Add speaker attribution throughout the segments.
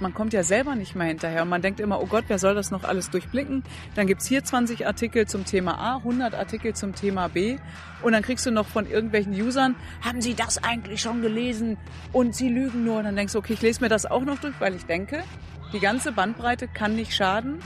Speaker 1: Man kommt ja selber nicht mehr hinterher und man denkt immer, oh Gott, wer soll das noch alles durchblicken? Dann gibt's hier 20 Artikel zum Thema A, 100 Artikel zum Thema B und dann kriegst du noch von irgendwelchen Usern, haben Sie das eigentlich schon gelesen? Und Sie lügen nur. Und dann denkst du, okay, ich lese mir das auch noch durch, weil ich denke, die ganze Bandbreite kann nicht schaden.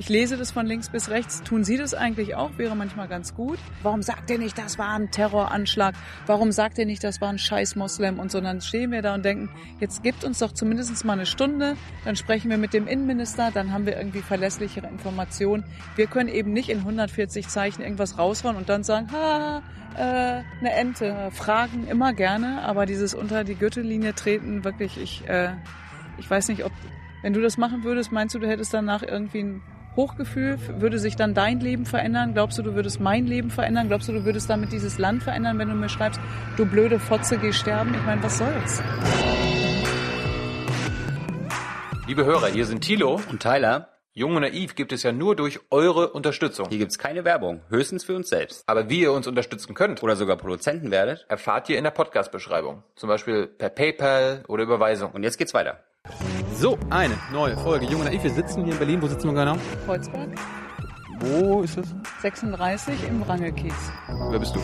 Speaker 1: Ich lese das von links bis rechts. Tun Sie das eigentlich auch? Wäre manchmal ganz gut. Warum sagt ihr nicht, das war ein Terroranschlag? Warum sagt ihr nicht, das war ein scheiß Moslem und so? Dann stehen wir da und denken, jetzt gibt uns doch zumindest mal eine Stunde. Dann sprechen wir mit dem Innenminister. Dann haben wir irgendwie verlässlichere Informationen. Wir können eben nicht in 140 Zeichen irgendwas raushauen und dann sagen, ha, äh, eine Ente. Fragen immer gerne, aber dieses unter die Gürtellinie treten, wirklich, ich, äh, ich weiß nicht, ob, wenn du das machen würdest, meinst du, du hättest danach irgendwie ein Hochgefühl? Würde sich dann dein Leben verändern? Glaubst du, du würdest mein Leben verändern? Glaubst du, du würdest damit dieses Land verändern, wenn du mir schreibst, du blöde Fotze, geh sterben? Ich meine, was soll's?
Speaker 2: Liebe Hörer, hier sind Thilo.
Speaker 3: Und Tyler,
Speaker 2: Jung und Naiv gibt es ja nur durch eure Unterstützung.
Speaker 3: hier gibt's keine Werbung, höchstens für uns selbst.
Speaker 2: Aber wie ihr uns unterstützen könnt,
Speaker 3: Oder sogar Produzenten werdet.
Speaker 2: erfahrt ihr in der Podcast-Beschreibung. Zum Beispiel per PayPal oder Überweisung.
Speaker 3: Und jetzt geht's weiter.
Speaker 4: So, eine neue Folge Jung und Naiv. Wir sitzen hier in Berlin. Wo sitzen wir genau?
Speaker 1: Kreuzberg,
Speaker 4: Wo ist das?
Speaker 1: 36 im Wrangelkiez.
Speaker 4: Wer bist du?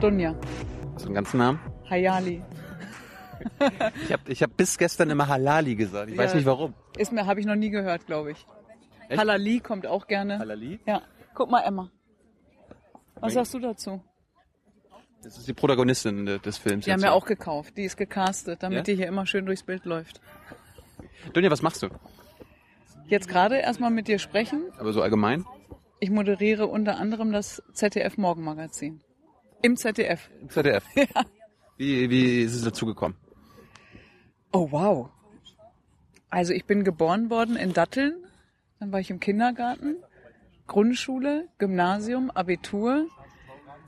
Speaker 1: Dunja,
Speaker 4: Hast du einen ganzen Namen?
Speaker 1: Hayali.
Speaker 4: Ich habe ich hab bis gestern immer Halali gesagt. Ich weiß
Speaker 1: Ja.
Speaker 4: nicht warum.
Speaker 1: Ist mir, habe ich noch nie gehört, glaube ich.
Speaker 4: Echt?
Speaker 1: Halali kommt auch gerne.
Speaker 4: Halali?
Speaker 1: Ja. Guck mal, Emma. Was sagst du dazu?
Speaker 4: Das ist die Protagonistin de- des Films.
Speaker 1: Die haben wir
Speaker 4: hier.
Speaker 1: auch gekauft. Die ist gecastet, damit
Speaker 4: Ja?
Speaker 1: die hier immer schön durchs Bild läuft.
Speaker 4: Dunja, was machst du?
Speaker 1: Jetzt gerade erstmal mit dir sprechen.
Speaker 4: Aber so allgemein?
Speaker 1: Ich moderiere unter anderem das ZDF Morgenmagazin. Im ZDF.
Speaker 4: Im ZDF. Wie, wie ist es dazu gekommen?
Speaker 1: Oh, wow. Also ich bin geboren worden in Datteln. Dann war ich im Kindergarten, Grundschule, Gymnasium, Abitur.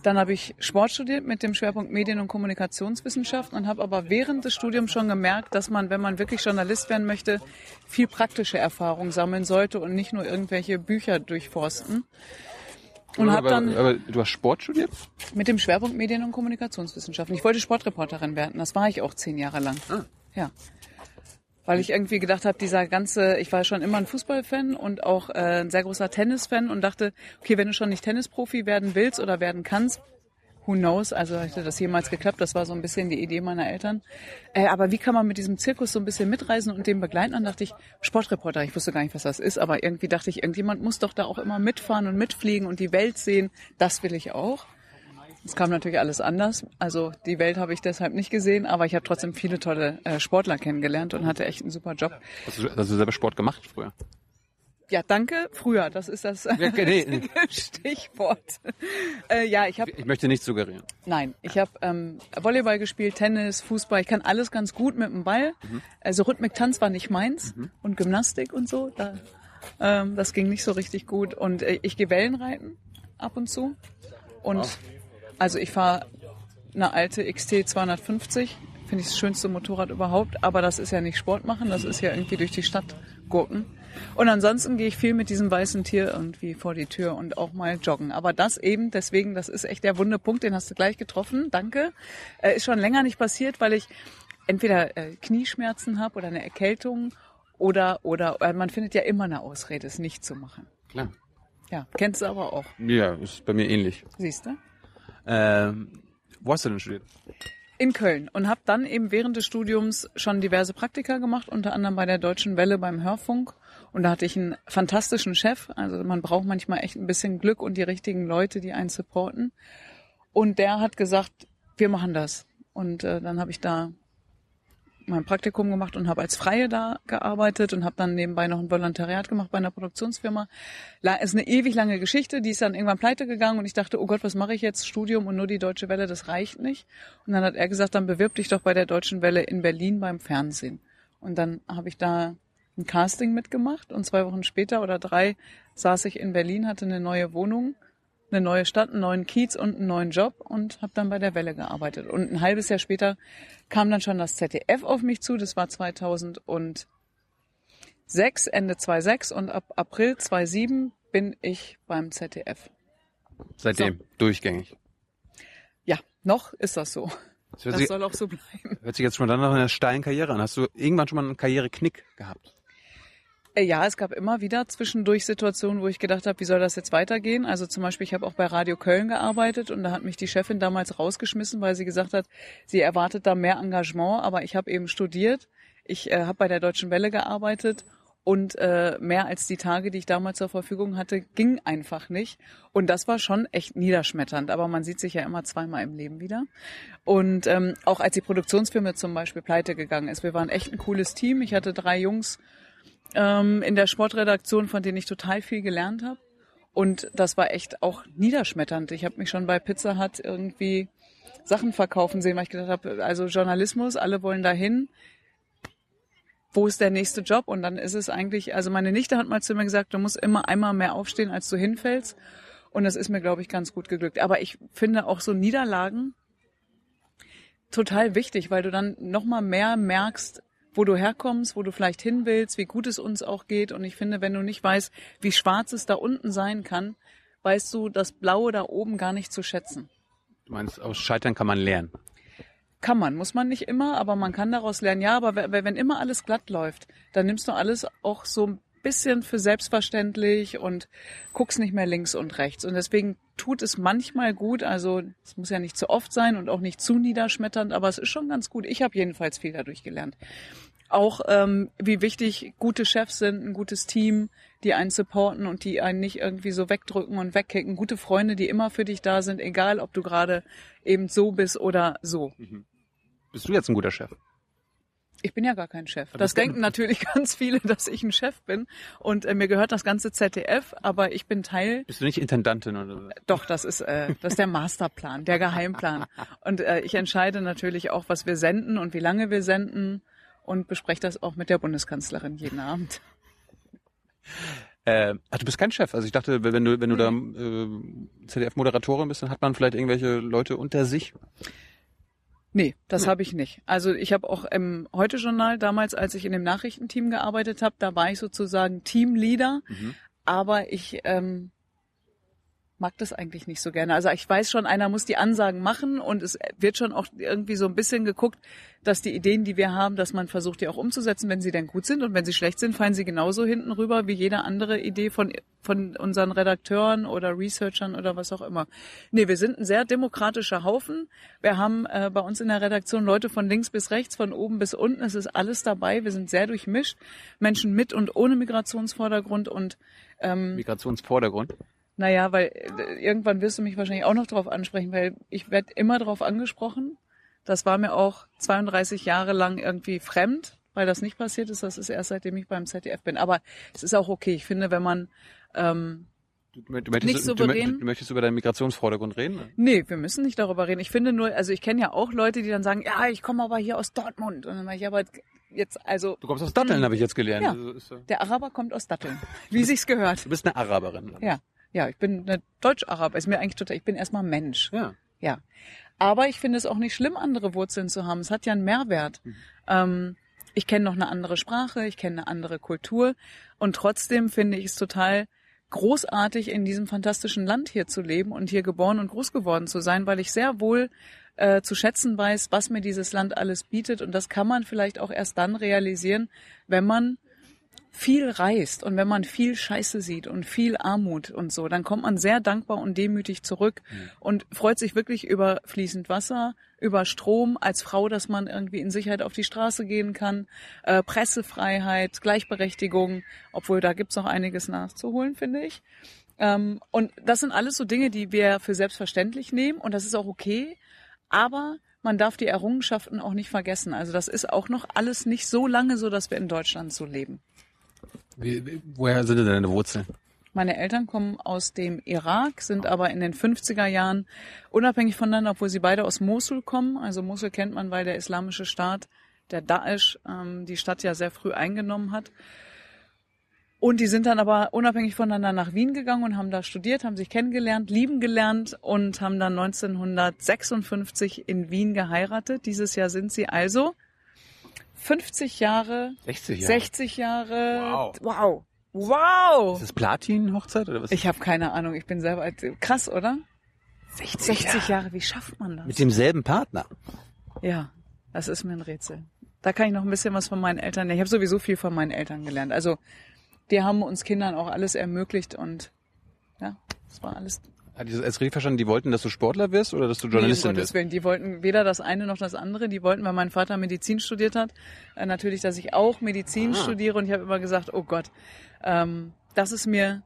Speaker 1: Dann habe ich Sport studiert mit dem Schwerpunkt Medien- und Kommunikationswissenschaften und habe aber während des Studiums schon gemerkt, dass man, wenn man wirklich Journalist werden möchte, viel praktische Erfahrung sammeln sollte und nicht nur irgendwelche Bücher durchforsten. Und habe
Speaker 4: aber,
Speaker 1: dann
Speaker 4: aber du hast Sport studiert?
Speaker 1: mit dem Schwerpunkt Medien- und Kommunikationswissenschaften. Ich wollte Sportreporterin werden. Das war ich auch zehn Jahre lang.
Speaker 4: Ah.
Speaker 1: Ja. Weil ich irgendwie gedacht habe, dieser ganze, ich war schon immer ein Fußballfan und auch äh, ein sehr großer Tennisfan und dachte, okay, wenn du schon nicht Tennisprofi werden willst oder werden kannst, who knows, also hätte das jemals geklappt, das war so ein bisschen die Idee meiner Eltern. Äh, aber wie kann man mit diesem Zirkus so ein bisschen mitreisen und den begleiten? Dann dachte ich, Sportreporter, ich wusste gar nicht, was das ist, aber irgendwie dachte ich, irgendjemand muss doch da auch immer mitfahren und mitfliegen und die Welt sehen, das will ich auch. Es kam natürlich alles anders. Also die Welt habe ich deshalb nicht gesehen, aber ich habe trotzdem viele tolle äh, Sportler kennengelernt und hatte echt einen super Job.
Speaker 4: Hast du, hast du selber Sport gemacht früher?
Speaker 1: Ja, danke. Früher, das ist das
Speaker 4: nee.
Speaker 1: Stichwort. äh, ja, ich habe
Speaker 4: Ich möchte nicht suggerieren.
Speaker 1: nein, ich habe ähm, Volleyball gespielt, Tennis, Fußball. Ich kann alles ganz gut mit dem Ball. Also Rhythmik, Tanz war nicht meins und Gymnastik und so. Da, ähm, das ging nicht so richtig gut. Und äh, ich gehe Wellenreiten ab und zu. Und also ich fahre eine alte XT 250. Finde ich das schönste Motorrad überhaupt. Aber das ist ja nicht Sport machen, das ist ja irgendwie durch die Stadt gurken. Und ansonsten gehe ich viel mit diesem weißen Tier irgendwie vor die Tür und auch mal joggen. Aber das eben, deswegen, das ist echt der wunde Punkt, den hast du gleich getroffen. Danke. Äh, ist schon länger nicht passiert, weil ich entweder äh, Knieschmerzen habe oder eine Erkältung oder, oder äh, man findet ja immer eine Ausrede, es nicht zu machen.
Speaker 4: Klar.
Speaker 1: Ja, kennst du aber auch.
Speaker 4: Ja, ist bei mir ähnlich.
Speaker 1: Siehst du?
Speaker 4: Ähm, wo hast du denn studiert?
Speaker 1: in Köln und habe dann eben während des Studiums schon diverse Praktika gemacht, unter anderem bei der Deutschen Welle beim Hörfunk. Und da hatte ich einen fantastischen Chef. Also man braucht manchmal echt ein bisschen Glück und die richtigen Leute, die einen supporten. Und der hat gesagt, wir machen das. Und äh, dann habe ich da mein Praktikum gemacht und habe als Freie da gearbeitet und habe dann nebenbei noch ein Volontariat gemacht bei einer Produktionsfirma. Ist eine ewig lange Geschichte, die ist dann irgendwann pleite gegangen und ich dachte, oh Gott, was mache ich jetzt? Studium und nur die Deutsche Welle, das reicht nicht. Und dann hat er gesagt, dann bewirb dich doch bei der Deutschen Welle in Berlin beim Fernsehen. Und dann habe ich da ein Casting mitgemacht und zwei Wochen später oder drei saß ich in Berlin, hatte eine neue Wohnung, eine neue Stadt, einen neuen Kiez und einen neuen Job und habe dann bei der Welle gearbeitet. Und ein halbes Jahr später kam dann schon das ZDF auf mich zu. Das war 2006, Ende 2006 und ab April 2007 bin ich beim ZDF.
Speaker 4: Seitdem. Durchgängig.
Speaker 1: Ja, noch ist das so.
Speaker 4: Das
Speaker 1: Das
Speaker 4: sich,
Speaker 1: soll auch so bleiben.
Speaker 4: hört sich jetzt schon mal dann nach einer steilen Karriere an. Hast du irgendwann schon mal einen Karriereknick gehabt?
Speaker 1: Äh, Ja, es gab immer wieder zwischendurch Situationen, wo ich gedacht habe, wie soll das jetzt weitergehen? Also zum Beispiel, ich habe auch bei Radio Köln gearbeitet und da hat mich die Chefin damals rausgeschmissen, weil sie gesagt hat, sie erwartet da mehr Engagement, aber ich habe eben studiert, ich äh, habe bei der Deutschen Welle gearbeitet und äh, mehr als die Tage, die ich damals zur Verfügung hatte, ging einfach nicht. Und das war schon echt niederschmetternd. Aber man sieht sich ja immer zweimal im Leben wieder. Und ähm, auch als die Produktionsfirma zum Beispiel pleite gegangen ist, wir waren echt ein cooles Team. Ich hatte drei Jungs ähm, in der Sportredaktion, von denen ich total viel gelernt habe. Und das war echt auch niederschmetternd. Ich habe mich schon bei Pizza Hut irgendwie Sachen verkaufen sehen, weil ich gedacht habe, also Journalismus, alle wollen dahin. Wo ist der nächste Job? Und dann ist es eigentlich, also meine Nichte hat mal zu mir gesagt, du musst immer einmal mehr aufstehen, als du hinfällst. Und das ist mir, glaube ich, ganz gut geglückt. Aber ich finde auch so Niederlagen total wichtig, weil du dann noch mal mehr merkst, wo du herkommst, wo du vielleicht hin willst, wie gut es uns auch geht. Und ich finde, wenn du nicht weißt, wie schwarz es da unten sein kann, weißt du das Blaue da oben gar nicht zu schätzen.
Speaker 4: Du meinst, aus Scheitern kann man lernen.
Speaker 1: Kann man, muss man nicht immer, aber man kann daraus lernen. Ja, aber wenn immer alles glatt läuft, dann nimmst du alles auch so ein bisschen für selbstverständlich und guckst nicht mehr links und rechts. Und deswegen tut es manchmal gut, also es muss ja nicht zu oft sein und auch nicht zu niederschmetternd, aber es ist schon ganz gut. Ich habe jedenfalls viel dadurch gelernt. Auch ähm, wie wichtig gute Chefs sind, ein gutes Team, die einen supporten und die einen nicht irgendwie so wegdrücken und wegkicken. Gute Freunde, die immer für dich da sind, egal ob du gerade eben so bist oder so.
Speaker 4: Bist du jetzt ein guter Chef?
Speaker 1: Ich bin ja gar kein Chef.
Speaker 4: Aber
Speaker 1: Das denken natürlich ganz viele, dass ich ein Chef bin. Und äh, mir gehört das ganze ZDF, aber ich bin Teil.
Speaker 4: Bist du nicht Intendantin oder so?
Speaker 1: Doch, das ist äh, das ist der Masterplan, der Geheimplan. Und äh, ich entscheide natürlich auch, was wir senden und wie lange wir senden und bespreche das auch mit der Bundeskanzlerin jeden Abend.
Speaker 4: Äh, ach, du bist kein Chef. Also ich dachte, wenn du, wenn du da äh, ZDF-Moderatorin bist, dann hat man vielleicht irgendwelche Leute unter sich.
Speaker 1: Nee, das habe ich nicht. Also ich habe auch im Heute-Journal damals, als ich in dem Nachrichtenteam gearbeitet habe, da war ich sozusagen Teamleader, aber ich ähm, mag das eigentlich nicht so gerne. Also ich weiß schon, einer muss die Ansagen machen und es wird schon auch irgendwie so ein bisschen geguckt, dass die Ideen, die wir haben, dass man versucht, die auch umzusetzen, wenn sie denn gut sind und wenn sie schlecht sind, fallen sie genauso hinten rüber wie jede andere Idee von von unseren Redakteuren oder Researchern oder was auch immer. Nee, wir sind ein sehr demokratischer Haufen. Wir haben äh, bei uns in der Redaktion Leute von links bis rechts, von oben bis unten. Es ist alles dabei. Wir sind sehr durchmischt. Menschen mit und ohne Migrationsvordergrund und ähm,
Speaker 4: Migrationsvordergrund.
Speaker 1: Naja, weil äh, irgendwann wirst du mich wahrscheinlich auch noch darauf ansprechen, weil ich werde immer darauf angesprochen. Das war mir auch 32 Jahre lang irgendwie fremd, weil das nicht passiert ist. Das ist erst seitdem ich beim ZDF bin. Aber es ist auch okay. Ich finde, wenn man ähm,
Speaker 4: Du, du, möchtest,
Speaker 1: Nicht
Speaker 4: du,
Speaker 1: souverän.
Speaker 4: du, du möchtest über deinen Migrationsvordergrund reden?
Speaker 1: Nee, wir müssen nicht darüber reden. Ich finde nur, also ich kenne ja auch Leute, die dann sagen, ja, ich komme aber hier aus Dortmund. Und dann sage ich, aber jetzt, also
Speaker 4: Du kommst aus Datteln, habe ich jetzt gelernt.
Speaker 1: Ja.
Speaker 4: Also so-
Speaker 1: der Araber kommt aus Datteln, wie sich's gehört.
Speaker 4: du bist eine Araberin.
Speaker 1: Ja, ja, ich bin eine Deutsch-Araber. Ist mir eigentlich total, ich bin erstmal Mensch.
Speaker 4: Ja.
Speaker 1: Ja. Aber ich finde es auch nicht schlimm, andere Wurzeln zu haben. Es hat ja einen Mehrwert. Ähm, ich kenne noch eine andere Sprache, ich kenne eine andere Kultur und trotzdem finde ich es total großartig, in diesem fantastischen Land hier zu leben und hier geboren und groß geworden zu sein, weil ich sehr wohl äh, zu schätzen weiß, was mir dieses Land alles bietet. Und das kann man vielleicht auch erst dann realisieren, wenn man viel reist und wenn man viel Scheiße sieht und viel Armut und so, dann kommt man sehr dankbar und demütig zurück und freut sich wirklich über fließend Wasser, über Strom, als Frau, dass man irgendwie in Sicherheit auf die Straße gehen kann, äh, Pressefreiheit, Gleichberechtigung, obwohl da gibt's noch einiges nachzuholen, finde ich. Ähm, und das sind alles so Dinge, die wir für selbstverständlich nehmen und das ist auch okay, aber man darf die Errungenschaften auch nicht vergessen. Also das ist auch noch alles nicht so lange so, dass wir in Deutschland so leben.
Speaker 4: Wie, wie, woher sind denn deine Wurzeln?
Speaker 1: Meine Eltern kommen aus dem Irak, sind aber in den 50er Jahren unabhängig voneinander, obwohl sie beide aus Mosul kommen. Also Mosul kennt man, weil der islamische Staat, der Daesh, ähm, die Stadt ja sehr früh eingenommen hat. Und die sind dann aber unabhängig voneinander nach Wien gegangen und haben da studiert, haben sich kennengelernt, lieben gelernt und haben dann 1956 in Wien geheiratet. Dieses Jahr sind sie also 50 Jahre,
Speaker 4: 60 Jahre.
Speaker 1: 60 Jahre.
Speaker 4: Wow.
Speaker 1: Wow. Wow.
Speaker 4: Ist das Platin-Hochzeit oder was?
Speaker 1: Ich habe keine Ahnung, ich bin selber alt. Krass, oder? 60, Jahre, wie schafft man das?
Speaker 4: Mit demselben Partner.
Speaker 1: Ja, das ist mir ein Rätsel. Da kann ich noch ein bisschen was von meinen Eltern. Ich habe sowieso viel von meinen Eltern gelernt. Also die haben uns Kindern auch alles ermöglicht und ja, das war alles.
Speaker 4: Hat ich das als richtig verstanden? Die wollten, dass du Sportler wirst oder dass du
Speaker 1: Nee,
Speaker 4: Journalistin
Speaker 1: um Gottes
Speaker 4: wirst?
Speaker 1: Willen. Die wollten weder das eine noch das andere. Die wollten, weil mein Vater Medizin studiert hat, äh, natürlich, dass ich auch Medizin
Speaker 4: Ah.
Speaker 1: studiere. Und ich habe immer gesagt, oh Gott, ähm, das ist mir.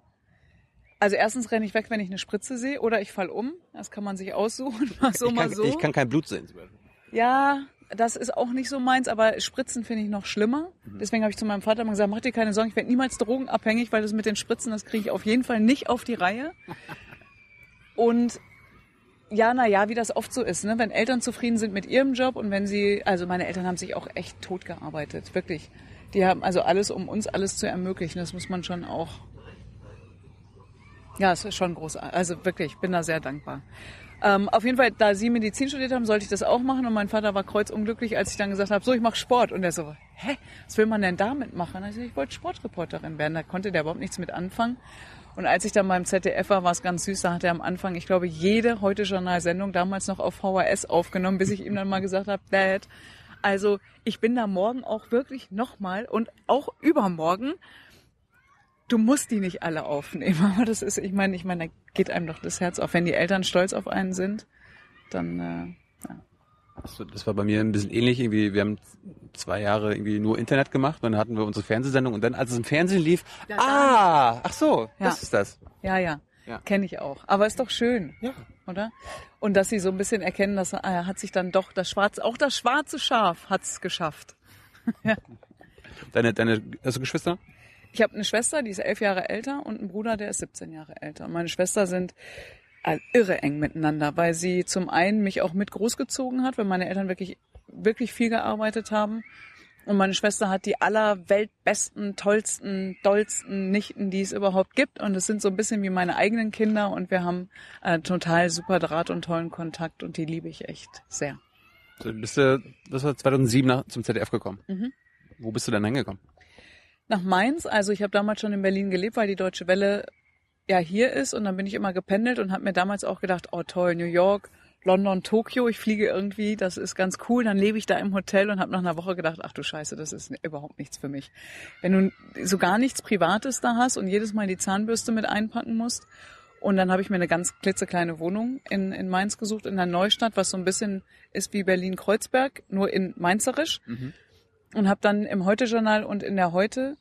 Speaker 1: Also erstens renne ich weg, wenn ich eine Spritze sehe, oder ich fall um. Das kann man sich aussuchen, mal so,
Speaker 4: ich,
Speaker 1: mal
Speaker 4: kann,
Speaker 1: so.
Speaker 4: ich kann kein Blut sehen. zum Beispiel.
Speaker 1: Ja, das ist auch nicht so meins, aber Spritzen finde ich noch schlimmer. Deswegen habe ich zu meinem Vater immer gesagt, mach dir keine Sorgen, ich werde niemals drogenabhängig, weil das mit den Spritzen, das kriege ich auf jeden Fall nicht auf die Reihe. Und ja, na ja, wie das oft so ist, ne? wenn Eltern zufrieden sind mit ihrem Job und wenn sie, also meine Eltern haben sich auch echt tot gearbeitet, wirklich. Die haben also alles, um uns alles zu ermöglichen. Das muss man schon auch. Ja, es ist schon großartig. Also wirklich, ich bin da sehr dankbar. Ähm, auf jeden Fall, da Sie Medizin studiert haben, sollte ich das auch machen. Und mein Vater war kreuzunglücklich, als ich dann gesagt habe, so, ich mache Sport. Und er so, hä, was will man denn damit machen? Also ich wollte Sportreporterin werden. Da konnte der überhaupt nichts mit anfangen. Und als ich dann beim ZDF war, war es ganz süß. Da hat er am Anfang, ich glaube, jede Heute-Journal-Sendung damals noch auf VHS aufgenommen, bis ich ihm dann mal gesagt habe, Dad, also ich bin da morgen auch wirklich nochmal und auch übermorgen. Du musst die nicht alle aufnehmen. Aber das ist, ich meine, ich meine, da geht einem doch das Herz auf. Wenn die Eltern stolz auf einen sind, dann äh,
Speaker 4: Das, das war bei mir ein bisschen ähnlich. Irgendwie, wir haben zwei Jahre irgendwie nur Internet gemacht, dann hatten wir unsere Fernsehsendung und dann, als es im Fernsehen lief,
Speaker 1: Ja,
Speaker 4: ah, ach so,
Speaker 1: Ja.
Speaker 4: das ist das.
Speaker 1: ja, ja,
Speaker 4: Ja.
Speaker 1: kenne ich auch. Aber ist doch schön,
Speaker 4: Ja.
Speaker 1: oder? Und dass sie so ein bisschen erkennen, dass er hat sich dann doch das schwarze, auch das schwarze Schaf hat's geschafft.
Speaker 4: Deine, deine, hast du Geschwister?
Speaker 1: Ich habe eine Schwester, die ist elf Jahre älter und einen Bruder, der ist 17 Jahre älter. Und meine Schwester sind irre eng miteinander, weil sie zum einen mich auch mit großgezogen hat, weil meine Eltern wirklich, wirklich viel gearbeitet haben. Und meine Schwester hat die allerweltbesten, tollsten, dollsten Nichten, die es überhaupt gibt. Und es sind so ein bisschen wie meine eigenen Kinder. Und wir haben äh, total super Draht und tollen Kontakt. Und die liebe ich echt sehr.
Speaker 4: Du bist du, das war 2007 nach, zum ZDF gekommen.
Speaker 1: Mhm.
Speaker 4: Wo bist du denn hingekommen?
Speaker 1: nach Mainz. Also ich habe damals schon in Berlin gelebt, weil die Deutsche Welle ja hier ist und dann bin ich immer gependelt und habe mir damals auch gedacht, oh toll, New York, London, Tokio, ich fliege irgendwie, das ist ganz cool. Dann lebe ich da im Hotel und habe nach einer Woche gedacht, ach du Scheiße, das ist überhaupt nichts für mich. Wenn du so gar nichts Privates da hast und jedes Mal die Zahnbürste mit einpacken musst. Und dann habe ich mir eine ganz klitzekleine Wohnung in, in Mainz gesucht, in der Neustadt, was so ein bisschen ist wie Berlin-Kreuzberg, nur in Mainzerisch und habe dann im Heute-Journal und in der Heute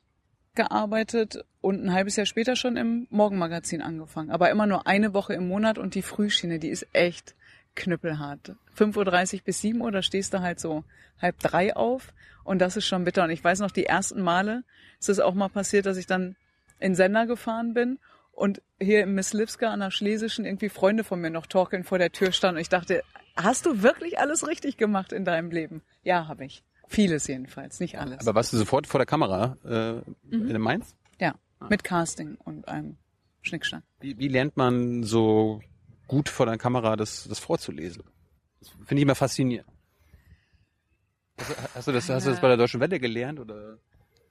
Speaker 1: gearbeitet und ein halbes Jahr später schon im Morgenmagazin angefangen. Aber immer nur eine Woche im Monat und die Frühschiene, die ist echt knüppelhart. 5.30 Uhr bis 7 Uhr, da stehst du halt so halb drei auf und das ist schon bitter. Und ich weiß noch, die ersten Male ist es auch mal passiert, dass ich dann in Sender gefahren bin und hier im Miss Lipska an der Schlesischen irgendwie Freunde von mir noch torkeln vor der Tür standen und ich dachte, hast du wirklich alles richtig gemacht in deinem Leben? Ja, habe ich. Vieles jedenfalls, nicht alles.
Speaker 4: Aber warst du sofort vor der Kamera äh,
Speaker 1: Mhm.
Speaker 4: in Mainz?
Speaker 1: Ja, mit Casting und einem Schnickschnack.
Speaker 4: Wie, wie lernt man so gut vor der Kamera das, das vorzulesen? Das finde ich immer faszinierend. Hast, du- hast du das, hast du das bei der Deutschen Welle gelernt oder?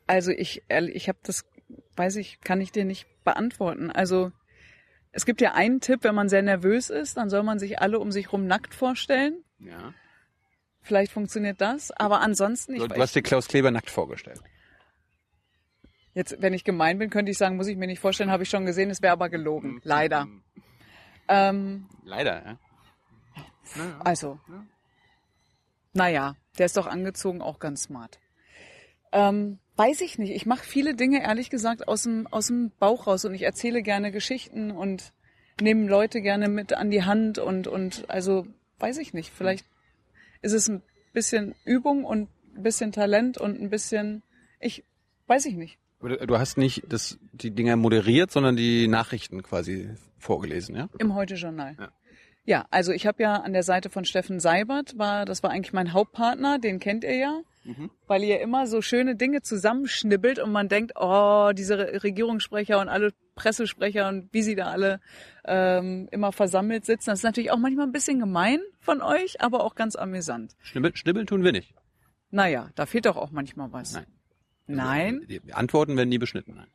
Speaker 1: Also ich, ich habe das, weiß ich, kann ich dir nicht beantworten. Also es gibt ja einen Tipp, wenn man sehr nervös ist, dann soll man sich alle um sich rum nackt vorstellen.
Speaker 4: Ja.
Speaker 1: Vielleicht funktioniert das, aber ansonsten, ich,
Speaker 4: du hast dir Klaus Kleber nackt vorgestellt.
Speaker 1: Jetzt, wenn ich gemein bin, könnte ich sagen, muss ich mir nicht vorstellen, habe ich schon gesehen, es wäre aber gelogen. Leider. Ähm,
Speaker 4: Leider, ja.
Speaker 1: Also, naja, der ist doch angezogen auch ganz smart. Ähm, weiß ich nicht. Ich mache viele Dinge, ehrlich gesagt, aus dem, aus dem Bauch raus und ich erzähle gerne Geschichten und nehme Leute gerne mit an die Hand und, und also, weiß ich nicht. Vielleicht ist es ein bisschen Übung und ein bisschen Talent und ein bisschen, ich, weiß ich nicht.
Speaker 4: Du hast nicht das, die Dinger moderiert, sondern die Nachrichten quasi vorgelesen, ja?
Speaker 1: Im Heute-Journal.
Speaker 4: Ja.
Speaker 1: Ja. also ich habe ja an der Seite von Steffen Seibert, war, das war eigentlich mein Hauptpartner, den kennt ihr ja, weil ihr immer so schöne Dinge zusammenschnibbelt und man denkt, oh, diese Re- Regierungssprecher und alle Pressesprecher und wie sie da alle ähm, immer versammelt sitzen. Das ist natürlich auch manchmal ein bisschen gemein von euch, aber auch ganz amüsant.
Speaker 4: Schnibbeln, schnibbeln tun wir nicht.
Speaker 1: Naja, da fehlt doch auch manchmal was.
Speaker 4: Nein.
Speaker 1: Nein?
Speaker 4: Die die Antworten werden nie beschnitten. Nein.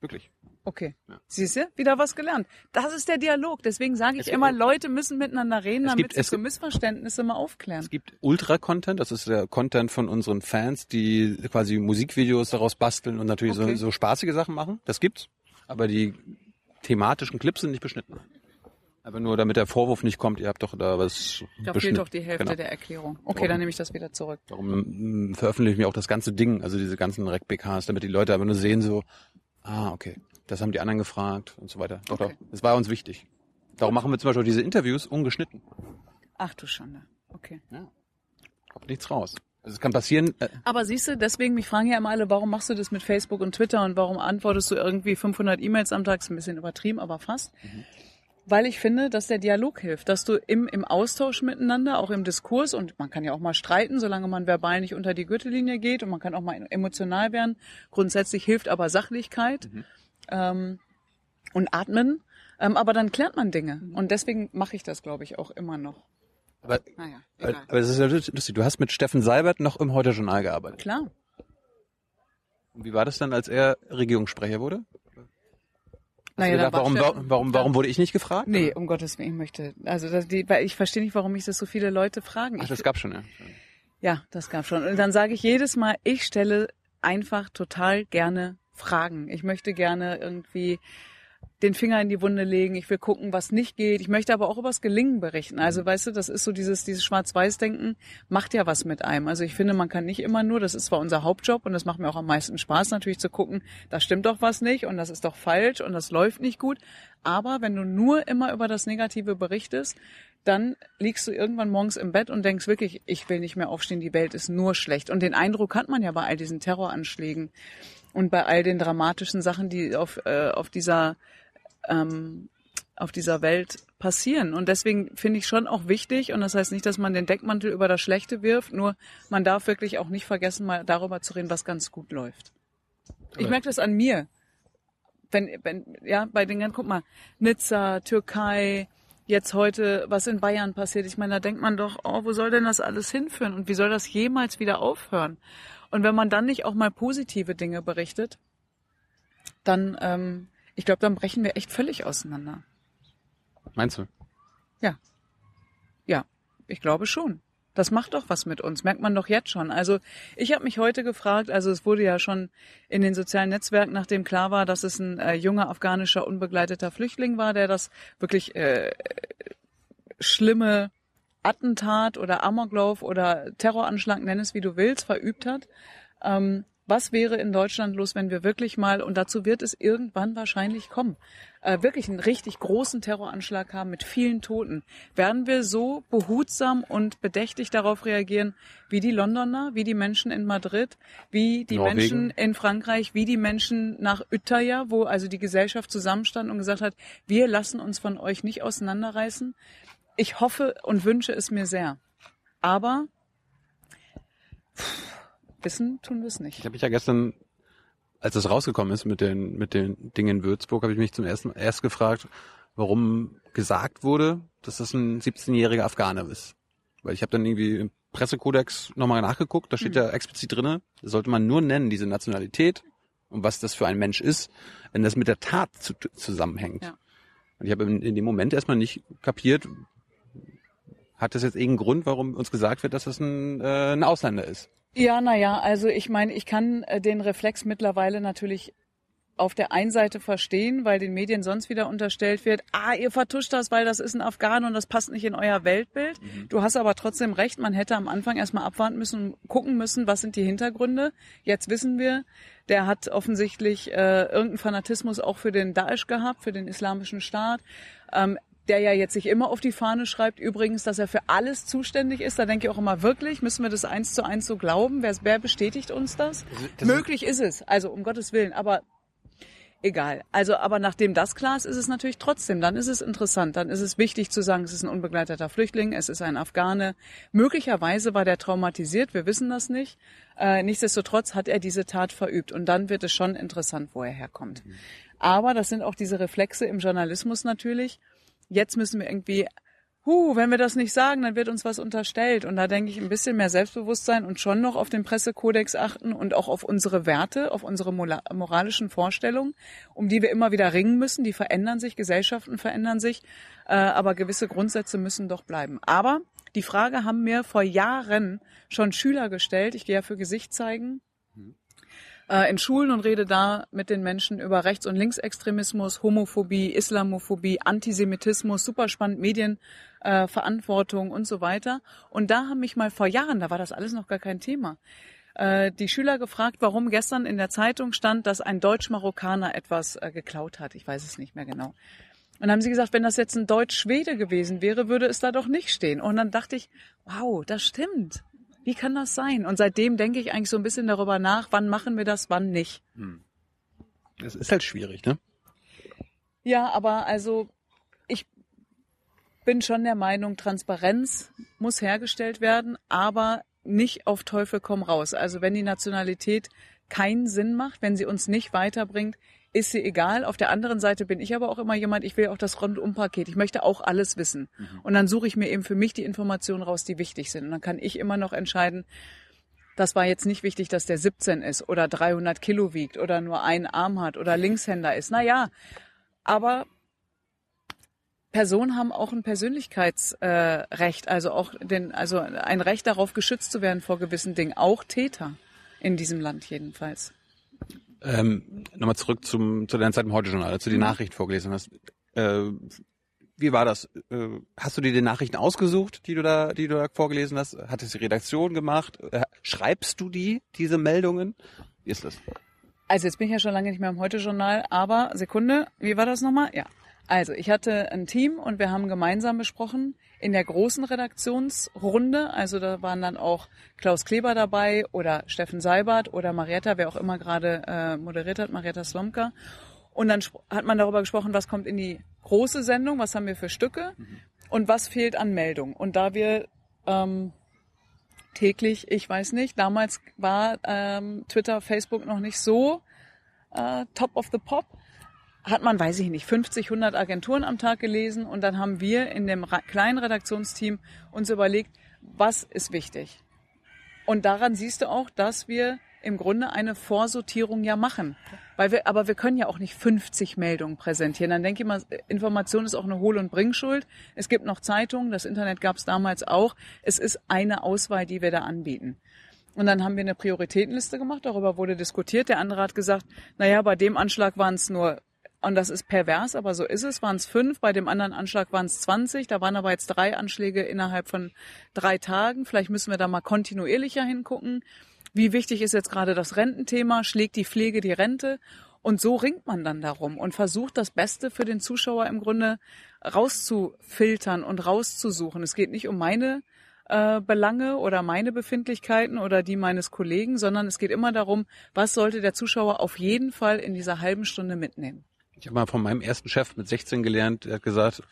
Speaker 4: Wirklich.
Speaker 1: Okay.
Speaker 4: Ja.
Speaker 1: Siehst du? Wieder was gelernt. Das ist der Dialog. Deswegen sage ich immer, Leute müssen miteinander reden,
Speaker 4: Es
Speaker 1: damit
Speaker 4: gibt-
Speaker 1: sich
Speaker 4: es
Speaker 1: so Missverständnisse mal aufklären.
Speaker 4: Es gibt Ultra-Content, das ist der Content von unseren Fans, die quasi Musikvideos daraus basteln und natürlich
Speaker 1: Okay.
Speaker 4: so, so spaßige Sachen machen. Das gibt's. Aber die thematischen Clips sind nicht beschnitten. Aber nur damit der Vorwurf nicht kommt, ihr habt doch da was
Speaker 1: Da fehlt doch die Hälfte
Speaker 4: Genau.
Speaker 1: der Erklärung. Okay,
Speaker 4: Darum-
Speaker 1: dann nehme ich das wieder zurück.
Speaker 4: Darum mm, veröffentlichen wir auch das ganze Ding, also diese ganzen Rec-BKs, damit die Leute aber nur sehen so, ah, okay, das haben die anderen gefragt und so weiter. Doch,
Speaker 1: Okay.
Speaker 4: doch, das war uns wichtig. Darum machen wir zum Beispiel diese Interviews ungeschnitten.
Speaker 1: Ach du Schande. Okay.
Speaker 4: Kommt nichts raus. Also es kann passieren, äh,
Speaker 1: Aber siehst du, deswegen, mich fragen ja immer alle, warum machst du das mit Facebook und Twitter und warum antwortest du irgendwie 500 E-Mails am Tag? Ist ein bisschen übertrieben, aber fast. Weil ich finde, dass der Dialog hilft, dass du im, im Austausch miteinander, auch im Diskurs, und man kann ja auch mal streiten, solange man verbal nicht unter die Gürtellinie geht und man kann auch mal emotional werden. Grundsätzlich hilft aber Sachlichkeit ähm, und Atmen. Ähm, aber dann klärt man Dinge. Und deswegen mache ich das, glaube ich, auch immer noch.
Speaker 4: aber,
Speaker 1: Naja,
Speaker 4: aber aber es ist ja lustig, du hast mit Steffen Seibert noch im Heute-Journal gearbeitet.
Speaker 1: Klar.
Speaker 4: Und wie war das dann, als er Regierungssprecher wurde?
Speaker 1: Naja,
Speaker 4: gedacht,
Speaker 1: war
Speaker 4: warum, warum, warum, wurde ich nicht gefragt?
Speaker 1: Nee, um Gottes Willen, ich möchte, also das, die, ich verstehe nicht, warum mich das so viele Leute fragen.
Speaker 4: Ach,
Speaker 1: Ich,
Speaker 4: das gab schon, ja.
Speaker 1: ja, das gab schon. Und dann sage ich jedes Mal, ich stelle einfach total gerne Fragen. Ich möchte gerne irgendwie den Finger in die Wunde legen. Ich will gucken, was nicht geht. Ich möchte aber auch übers Gelingen berichten. Also weißt du, das ist so dieses, dieses Schwarz-Weiß-Denken macht ja was mit einem. Also ich finde, man kann nicht immer nur, das ist zwar unser Hauptjob und das macht mir auch am meisten Spaß natürlich zu gucken, da stimmt doch was nicht und das ist doch falsch und das läuft nicht gut. Aber wenn du nur immer über das Negative berichtest, dann liegst du irgendwann morgens im Bett und denkst wirklich, ich will nicht mehr aufstehen, die Welt ist nur schlecht. Und den Eindruck hat man ja bei all diesen Terroranschlägen und bei all den dramatischen Sachen, die auf, äh, auf dieser ähm, auf dieser Welt passieren. Und deswegen finde ich schon auch wichtig, und das heißt nicht, dass man den Deckmantel über das Schlechte wirft, nur man darf wirklich auch nicht vergessen, mal darüber zu reden, was ganz gut läuft. Ich merke das an mir. Wenn, wenn, ja, bei den ganzen, guck mal, Nizza, Türkei, jetzt heute, was in Bayern passiert. Ich meine, da denkt man doch, oh, wo soll denn das alles hinführen? Und wie soll das jemals wieder aufhören? Und wenn man dann nicht auch mal positive Dinge berichtet, dann, ähm, ich glaube, dann brechen wir echt völlig auseinander.
Speaker 4: Meinst du?
Speaker 1: Ja, ich glaube schon. Das macht doch was mit uns, merkt man doch jetzt schon. Also ich habe mich heute gefragt, also es wurde ja schon in den sozialen Netzwerken, nachdem klar war, dass es ein äh, junger afghanischer unbegleiteter Flüchtling war, der das wirklich äh, schlimme Attentat oder Amoklauf oder Terroranschlag, nenn es wie du willst, verübt hat. Ähm, was wäre in Deutschland los, wenn wir wirklich mal, und dazu wird es irgendwann wahrscheinlich kommen, äh, wirklich einen richtig großen Terroranschlag haben mit vielen Toten? Werden wir so behutsam und bedächtig darauf reagieren, wie die Londoner, wie die Menschen in Madrid, wie die
Speaker 4: Norwegen.
Speaker 1: Menschen in Frankreich, wie die Menschen nach Utøya, wo also die Gesellschaft zusammenstand und gesagt hat, wir lassen uns von euch nicht auseinanderreißen? Ich hoffe und wünsche es mir sehr. Aber pff, wissen tun wir es
Speaker 4: Ich
Speaker 1: nicht.
Speaker 4: habe mich ja gestern, als es rausgekommen ist mit den mit den Dingen in Würzburg, habe ich mich zum ersten erst gefragt, warum gesagt wurde, dass das ein 17-jähriger Afghaner ist. Weil ich habe dann irgendwie im Pressekodex nochmal nachgeguckt, da steht
Speaker 1: Mhm.
Speaker 4: ja explizit drinne, das sollte man nur nennen, diese Nationalität und was das für ein Mensch ist, wenn das mit der Tat zu, zusammenhängt.
Speaker 1: Ja.
Speaker 4: Und ich habe in, in dem Moment erstmal nicht kapiert, hat das jetzt irgendeinen Grund, warum uns gesagt wird, dass das ein, äh, ein Ausländer ist?
Speaker 1: Ja, naja, also ich meine, ich kann äh, den Reflex mittlerweile natürlich auf der einen Seite verstehen, weil den Medien sonst wieder unterstellt wird, ah, ihr vertuscht das, weil das ist ein Afghan und das passt nicht in euer Weltbild. Du hast aber trotzdem recht, man hätte am Anfang erstmal abwarten müssen und gucken müssen, was sind die Hintergründe. Jetzt wissen wir, der hat offensichtlich äh, irgendeinen Fanatismus auch für den Daesh gehabt, für den islamischen Staat. Ähm, der ja jetzt sich immer auf die Fahne schreibt, übrigens, dass er für alles zuständig ist. Da denke ich auch immer, wirklich, müssen wir das eins zu eins so glauben? Wer, wer bestätigt uns das?
Speaker 4: das
Speaker 1: Möglich ist es, also um Gottes Willen, aber egal. Also, aber nachdem das klar ist, ist es natürlich trotzdem, dann ist es interessant, dann ist es wichtig zu sagen, es ist ein unbegleiteter Flüchtling, es ist ein Afghane. Möglicherweise war der traumatisiert, wir wissen das nicht. Äh, nichtsdestotrotz hat er diese Tat verübt und dann wird es schon interessant, wo er herkommt. Aber das sind auch diese Reflexe im Journalismus natürlich. Jetzt müssen wir irgendwie huh, wenn wir das nicht sagen, dann wird uns was unterstellt. Und da denke ich, ein bisschen mehr Selbstbewusstsein und schon noch auf den Pressekodex achten und auch auf unsere Werte, auf unsere moralischen Vorstellungen, um die wir immer wieder ringen müssen. Die verändern sich, Gesellschaften verändern sich, äh, aber gewisse Grundsätze müssen doch bleiben. Aber die Frage haben mir vor Jahren schon Schüler gestellt. Ich gehe ja für Gesicht zeigen in Schulen und rede da mit den Menschen über Rechts- und Linksextremismus, Homophobie, Islamophobie, Antisemitismus, super spannend, Medienverantwortung äh, und so weiter. Und da haben mich mal vor Jahren, da war das alles noch gar kein Thema, äh, die Schüler gefragt, warum gestern in der Zeitung stand, dass ein Deutsch-Marokkaner etwas äh, geklaut hat. Ich weiß es nicht mehr genau. Und haben sie gesagt, wenn das jetzt ein Deutsch-Schwede gewesen wäre, würde es da doch nicht stehen. Und dann dachte ich, wow, das stimmt. Wie kann das sein? Und seitdem denke ich eigentlich so ein bisschen darüber nach, wann machen wir das, wann nicht. Hm.
Speaker 4: Es ist halt schwierig, ne?
Speaker 1: Ja, aber also ich bin schon der Meinung, Transparenz muss hergestellt werden, aber nicht auf Teufel komm raus. Also wenn die Nationalität keinen Sinn macht, wenn sie uns nicht weiterbringt, ist sie egal. Auf der anderen Seite bin ich aber auch immer jemand, ich will auch das Rundumpaket. Ich möchte auch alles wissen. Mhm. Und dann suche ich mir eben für mich die Informationen raus, die wichtig sind. Und dann kann ich immer noch entscheiden, das war jetzt nicht wichtig, dass der 17 ist oder 300 Kilo wiegt oder nur einen Arm hat oder Linkshänder ist. Naja, aber Personen haben auch ein Persönlichkeitsrecht, äh, also auch den, also ein Recht darauf geschützt zu werden vor gewissen Dingen, auch Täter in diesem Land jedenfalls.
Speaker 4: Ähm, Nochmal zurück zum, zu deiner Zeit im Heute-Journal, als du die mhm. Nachricht vorgelesen hast. Äh, wie war das? Äh, hast du dir die Nachrichten ausgesucht, die du da, die du da vorgelesen hast? Hat es die Redaktion gemacht? Äh, schreibst du die, diese Meldungen? Wie ist das?
Speaker 1: Also jetzt bin ich ja schon lange nicht mehr im Heute-Journal, aber Sekunde, wie war das nochmal? Ja. Also ich hatte ein Team und wir haben gemeinsam besprochen, in der großen Redaktionsrunde. Also da waren dann auch Klaus Kleber dabei oder Steffen Seibert oder Marietta, wer auch immer gerade äh, moderiert hat, Marietta Slomka. Und dann hat man darüber gesprochen, was kommt in die große Sendung, was haben wir für Stücke und was fehlt an Meldung. Und da wir ähm, täglich, ich weiß nicht, damals war ähm, Twitter, Facebook noch nicht so äh, top of the pop, hat man, weiß ich nicht, 50, 100 Agenturen am Tag gelesen und dann haben wir in dem kleinen Redaktionsteam uns überlegt, was ist wichtig. Und daran siehst du auch, dass wir im Grunde eine Vorsortierung ja machen. Weil wir, aber wir können ja auch nicht 50 Meldungen präsentieren. Dann denke ich mal, Information ist auch eine Hohl- und Bringschuld. Es gibt noch Zeitungen, das Internet gab es damals auch. Es ist eine Auswahl, die wir da anbieten. Und dann haben wir eine Prioritätenliste gemacht, darüber wurde diskutiert. Der andere hat gesagt, naja, bei dem Anschlag waren es nur und das ist pervers, aber so ist es. Waren es fünf, bei dem anderen Anschlag waren es 20. Da waren aber jetzt drei Anschläge innerhalb von drei Tagen. Vielleicht müssen wir da mal kontinuierlicher hingucken. Wie wichtig ist jetzt gerade das Rententhema? Schlägt die Pflege die Rente? Und so ringt man dann darum und versucht das Beste für den Zuschauer im Grunde rauszufiltern und rauszusuchen. Es geht nicht um meine äh, Belange oder meine Befindlichkeiten oder die meines Kollegen, sondern es geht immer darum, was sollte der Zuschauer auf jeden Fall in dieser halben Stunde mitnehmen.
Speaker 4: Ich habe mal von meinem ersten Chef mit 16 gelernt, der hat gesagt,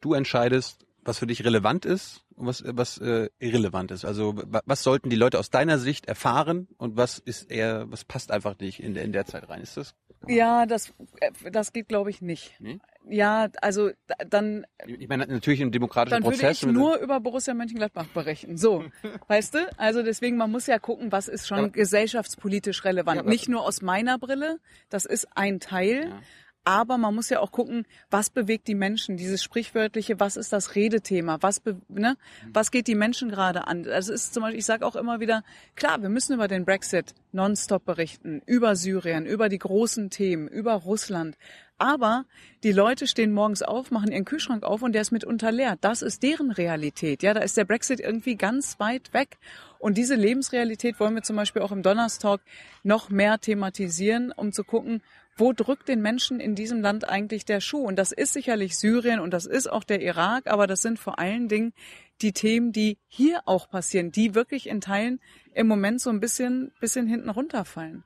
Speaker 4: du entscheidest, was für dich relevant ist und was, was äh, irrelevant ist. Also was sollten die Leute aus deiner Sicht erfahren und was ist eher, was passt einfach nicht in, in der Zeit rein? Ist das?
Speaker 1: Ja, das, äh, das geht glaube ich nicht. Nee? Ja, also dann.
Speaker 4: Ich meine natürlich im demokratischen
Speaker 1: dann
Speaker 4: Prozess.
Speaker 1: Dann würde ich nur über Borussia Mönchengladbach berichten. So, weißt du? Also deswegen, man muss ja gucken, was ist schon ja. gesellschaftspolitisch relevant. Ja, Nicht nur aus meiner Brille, das ist ein Teil. Ja. Aber man muss ja auch gucken, was bewegt die Menschen, dieses sprichwörtliche, was ist das Redethema, was, ne, was geht die Menschen gerade an. Also ist zum Beispiel, ich sage auch immer wieder, klar, wir müssen über den Brexit nonstop berichten, über Syrien, über die großen Themen, über Russland. Aber die Leute stehen morgens auf, machen ihren Kühlschrank auf und der ist mitunter leer. Das ist deren Realität. Ja, da ist der Brexit irgendwie ganz weit weg. Und diese Lebensrealität wollen wir zum Beispiel auch im Donnerstag noch mehr thematisieren, um zu gucken, wo drückt den Menschen in diesem Land eigentlich der Schuh? Und das ist sicherlich Syrien und das ist auch der Irak, aber das sind vor allen Dingen die Themen, die hier auch passieren, die wirklich in Teilen im Moment so ein bisschen, bisschen hinten runterfallen.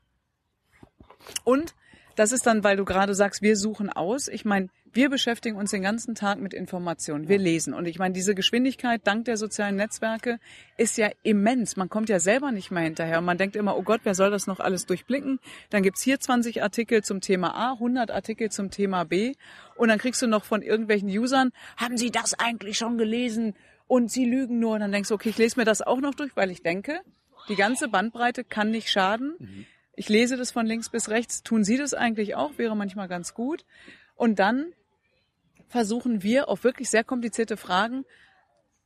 Speaker 1: Und das ist dann, weil du gerade sagst, wir suchen aus. Ich meine, wir beschäftigen uns den ganzen Tag mit Informationen. Wir lesen. Und ich meine, diese Geschwindigkeit dank der sozialen Netzwerke ist ja immens. Man kommt ja selber nicht mehr hinterher. Und man denkt immer, oh Gott, wer soll das noch alles durchblicken? Dann gibt's hier 20 Artikel zum Thema A, 100 Artikel zum Thema B. Und dann kriegst du noch von irgendwelchen Usern, haben Sie das eigentlich schon gelesen? Und Sie lügen nur. Und dann denkst du, okay, ich lese mir das auch noch durch, weil ich denke, die ganze Bandbreite kann nicht schaden.
Speaker 4: Mhm.
Speaker 1: Ich lese das von links bis rechts. Tun Sie das eigentlich auch? Wäre manchmal ganz gut. Und dann versuchen wir auf wirklich sehr komplizierte Fragen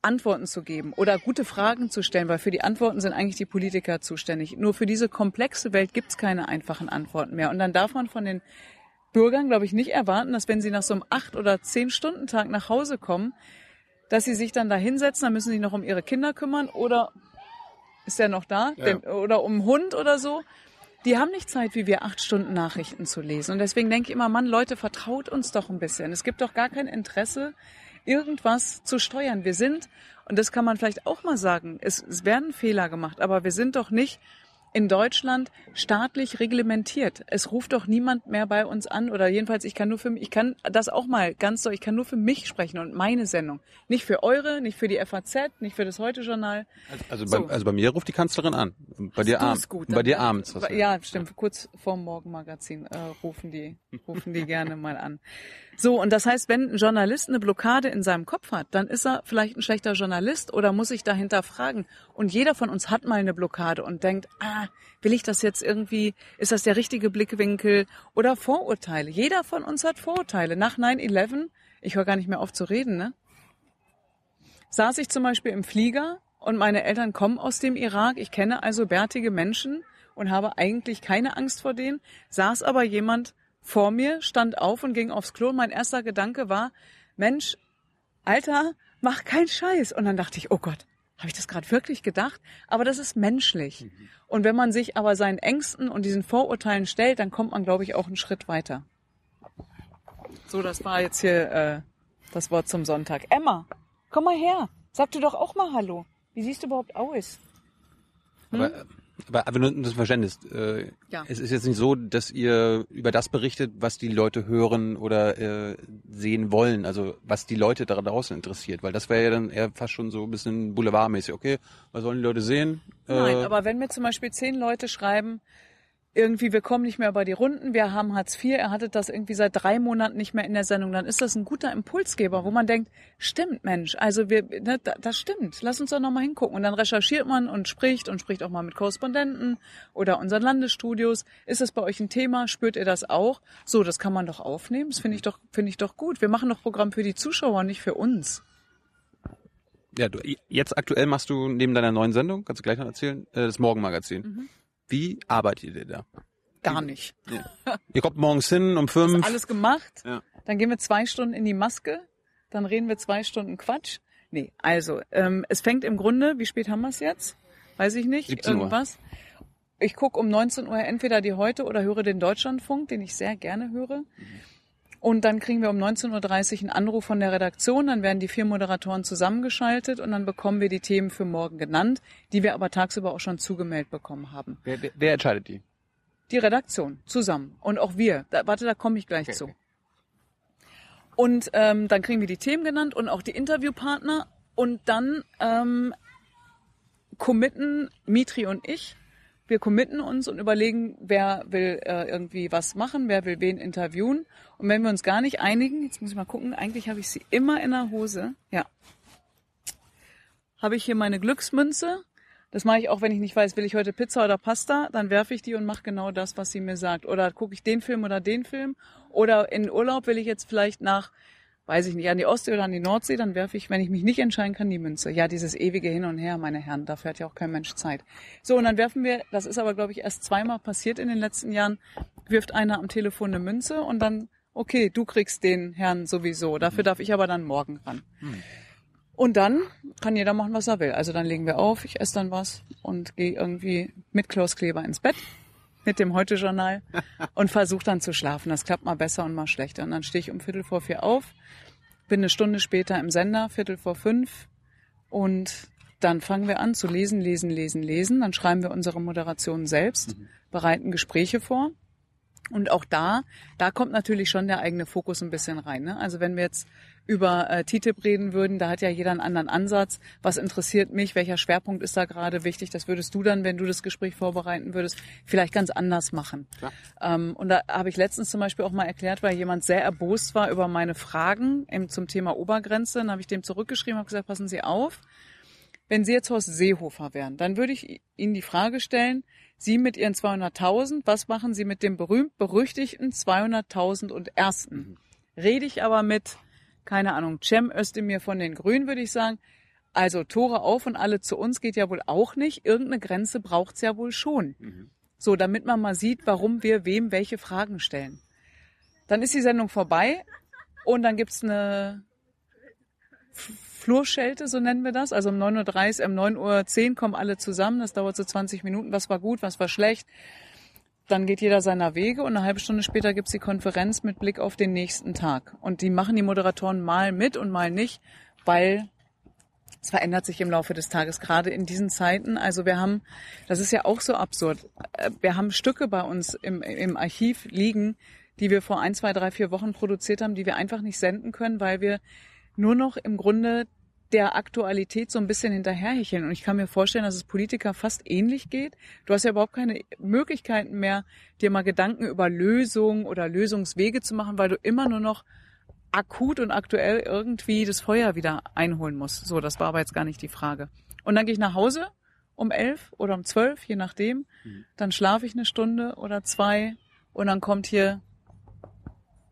Speaker 1: Antworten zu geben oder gute Fragen zu stellen, weil für die Antworten sind eigentlich die Politiker zuständig. Nur für diese komplexe Welt gibt es keine einfachen Antworten mehr. Und dann darf man von den Bürgern, glaube ich, nicht erwarten, dass wenn sie nach so einem acht oder zehn Stunden Tag nach Hause kommen, dass sie sich dann da hinsetzen, dann müssen sie sich noch um ihre Kinder kümmern oder ist der noch da?
Speaker 4: Ja.
Speaker 1: Den, oder um einen Hund oder so. Die haben nicht Zeit, wie wir acht Stunden Nachrichten zu lesen. Und deswegen denke ich immer, Mann, Leute, vertraut uns doch ein bisschen. Es gibt doch gar kein Interesse, irgendwas zu steuern. Wir sind, und das kann man vielleicht auch mal sagen, es, es werden Fehler gemacht, aber wir sind doch nicht in Deutschland staatlich reglementiert. Es ruft doch niemand mehr bei uns an oder jedenfalls ich kann nur für mich, ich kann das auch mal ganz so, ich kann nur für mich sprechen und meine Sendung. Nicht für eure, nicht für die FAZ, nicht für das Heute-Journal.
Speaker 4: Also,
Speaker 1: So.
Speaker 4: bei, also bei mir ruft die Kanzlerin an. Bei dir
Speaker 1: ist gut.
Speaker 4: Bei dir abends. was-
Speaker 1: Ja, stimmt. Kurz vorm Morgenmagazin äh, rufen die, rufen die gerne mal an. So, und das heißt, wenn ein Journalist eine Blockade in seinem Kopf hat, dann ist er vielleicht ein schlechter Journalist oder muss sich dahinter fragen. Und jeder von uns hat mal eine Blockade und denkt, ah, will ich das jetzt irgendwie, ist das der richtige Blickwinkel oder Vorurteile? Jeder von uns hat Vorurteile. Nach 9-11, ich höre gar nicht mehr auf zu reden, ne? saß ich zum Beispiel im Flieger und meine Eltern kommen aus dem Irak. Ich kenne also bärtige Menschen und habe eigentlich keine Angst vor denen. Saß aber jemand vor mir, stand auf und ging aufs Klo. Und mein erster Gedanke war, Mensch, Alter, mach keinen Scheiß. Und dann dachte ich, oh Gott, habe ich das gerade wirklich gedacht? Aber das ist menschlich. Und wenn man sich aber seinen Ängsten und diesen Vorurteilen stellt, dann kommt man, glaube ich, auch einen Schritt weiter. So, das war jetzt hier äh, das Wort zum Sonntag. Emma, komm mal her. Sag du doch auch mal Hallo. Wie siehst du überhaupt aus?
Speaker 4: Aber, aber, aber nur das Verständnis. Äh,
Speaker 1: Ja.
Speaker 4: Es ist jetzt nicht so, dass ihr über das berichtet, was die Leute hören oder äh, sehen wollen, also was die Leute da draußen interessiert, weil das wäre ja dann eher fast schon so ein bisschen boulevardmäßig. Okay, was sollen die Leute sehen?
Speaker 1: Nein,
Speaker 4: Äh,
Speaker 1: aber wenn mir zum Beispiel zehn Leute schreiben, irgendwie, wir kommen nicht mehr über die Runden, wir haben Hartz IV, er hatte das irgendwie seit drei Monaten nicht mehr in der Sendung, dann ist das ein guter Impulsgeber, wo man denkt, stimmt Mensch, also wir, ne, da- das stimmt, lass uns doch nochmal hingucken. Und dann recherchiert man und spricht und spricht auch mal mit Korrespondenten oder unseren Landesstudios. Ist das bei euch ein Thema? Spürt ihr das auch? So, das kann man doch aufnehmen, das finde ich doch, finde ich doch gut. Wir machen doch Programm für die Zuschauer, nicht für uns.
Speaker 4: ja, du, jetzt aktuell machst du neben deiner neuen Sendung, kannst du gleich noch erzählen, äh, das Morgenmagazin.
Speaker 1: Mhm.
Speaker 4: Wie arbeitet ihr da?
Speaker 1: Gar nicht.
Speaker 4: Ihr kommt morgens hin um fünf.
Speaker 1: alles gemacht.
Speaker 4: Ja.
Speaker 1: Dann gehen wir zwei Stunden in die Maske. Dann reden wir zwei Stunden Quatsch. Nee, also ähm, es fängt im Grunde, wie spät haben wir es jetzt? Weiß ich nicht.
Speaker 4: 17 Uhr.
Speaker 1: Irgendwas. Ich gucke um 19 Uhr entweder die Heute oder höre den Deutschlandfunk, den ich sehr gerne höre. Und dann kriegen wir um 19.30 Uhr einen Anruf von der Redaktion, dann werden die vier Moderatoren zusammengeschaltet und dann bekommen wir die Themen für morgen genannt, die wir aber tagsüber auch schon zugemeldet bekommen haben.
Speaker 4: Wer, wer, wer entscheidet die?
Speaker 1: Die Redaktion zusammen und auch wir. Da, warte, da komme ich gleich zu. Und ähm, dann kriegen wir die Themen genannt und auch die Interviewpartner und dann ähm, committen Mitri und ich. Wir committen uns und überlegen, wer will äh, irgendwie was machen, wer will wen interviewen. Und wenn wir uns gar nicht einigen, jetzt muss ich mal gucken, eigentlich habe ich sie immer in der Hose. Ja. Habe ich hier meine Glücksmünze. Das mache ich auch, wenn ich nicht weiß, will ich heute Pizza oder Pasta, dann werfe ich die und mache genau das, was sie mir sagt. Oder gucke ich den Film oder den Film. Oder in Urlaub will ich jetzt vielleicht nach, weiß ich nicht, an die Ostsee oder an die Nordsee, dann werfe ich, wenn ich mich nicht entscheiden kann, die Münze. Ja, dieses ewige Hin und Her, meine Herren, dafür hat ja auch kein Mensch Zeit. So, und dann werfen wir, das ist aber, glaube ich, erst zweimal passiert in den letzten Jahren, wirft einer am Telefon eine Münze und dann, okay, du kriegst den Herrn sowieso. Dafür darf ich aber dann morgen ran. Und dann kann jeder machen, was er will. Also dann legen wir auf, ich esse dann was und gehe irgendwie mit Klaus Kleber ins Bett mit dem Heute-Journal und versuche dann zu schlafen. Das klappt mal besser und mal schlechter. Und dann stehe ich um Viertel vor vier auf, bin eine Stunde später im Sender, Viertel vor fünf und dann fangen wir an zu lesen, lesen, lesen, lesen. Dann schreiben wir unsere Moderation selbst, bereiten Gespräche vor Und auch da, da kommt natürlich schon der eigene Fokus ein bisschen rein. Ne? Also wenn wir jetzt über äh, TTIP reden würden, da hat ja jeder einen anderen Ansatz. Was interessiert mich? Welcher Schwerpunkt ist da gerade wichtig? Das würdest du dann, wenn du das Gespräch vorbereiten würdest, vielleicht ganz anders machen. Ähm, und da habe ich letztens zum Beispiel auch mal erklärt, weil jemand sehr erbost war über meine Fragen im, zum Thema Obergrenze. Dann habe ich dem zurückgeschrieben, habe gesagt, passen Sie auf. Wenn Sie jetzt Horst Seehofer wären, dann würde ich Ihnen die Frage stellen, Sie mit Ihren 200.000, was machen Sie mit dem berühmt-berüchtigten 200.000 und Ersten? Rede ich aber mit keine Ahnung, Cem Özdemir von den Grünen, würde ich sagen. Also Tore auf und alle zu uns geht ja wohl auch nicht. Irgendeine Grenze braucht's ja wohl schon. Mhm. So, damit man mal sieht, warum wir wem welche Fragen stellen. Dann ist die Sendung vorbei und dann gibt's eine Flurschelte, so nennen wir das. Also um 9.30 Uhr, um 9.10 Uhr kommen alle zusammen. Das dauert so 20 Minuten. Was war gut, was war schlecht dann geht jeder seiner Wege und eine halbe Stunde später gibt's die Konferenz mit Blick auf den nächsten Tag. Und die machen die Moderatoren mal mit und mal nicht, weil es verändert sich im Laufe des Tages, gerade in diesen Zeiten. Also wir haben, das ist ja auch so absurd, äh, wir haben Stücke bei uns im, im Archiv liegen, die wir vor ein, zwei, drei, vier Wochen produziert haben, die wir einfach nicht senden können, weil wir nur noch im Grunde der Aktualität so ein bisschen hinterherhecheln. Und ich kann mir vorstellen, dass es Politiker fast ähnlich geht. Du hast ja überhaupt keine Möglichkeiten mehr, dir mal Gedanken über Lösungen oder Lösungswege zu machen, weil du immer nur noch akut und aktuell irgendwie das Feuer wieder einholen musst. So, das war aber jetzt gar nicht die Frage. Und dann gehe ich nach Hause um elf oder um zwölf, je nachdem. Mhm. Dann schlafe ich eine Stunde oder zwei und dann kommt hier,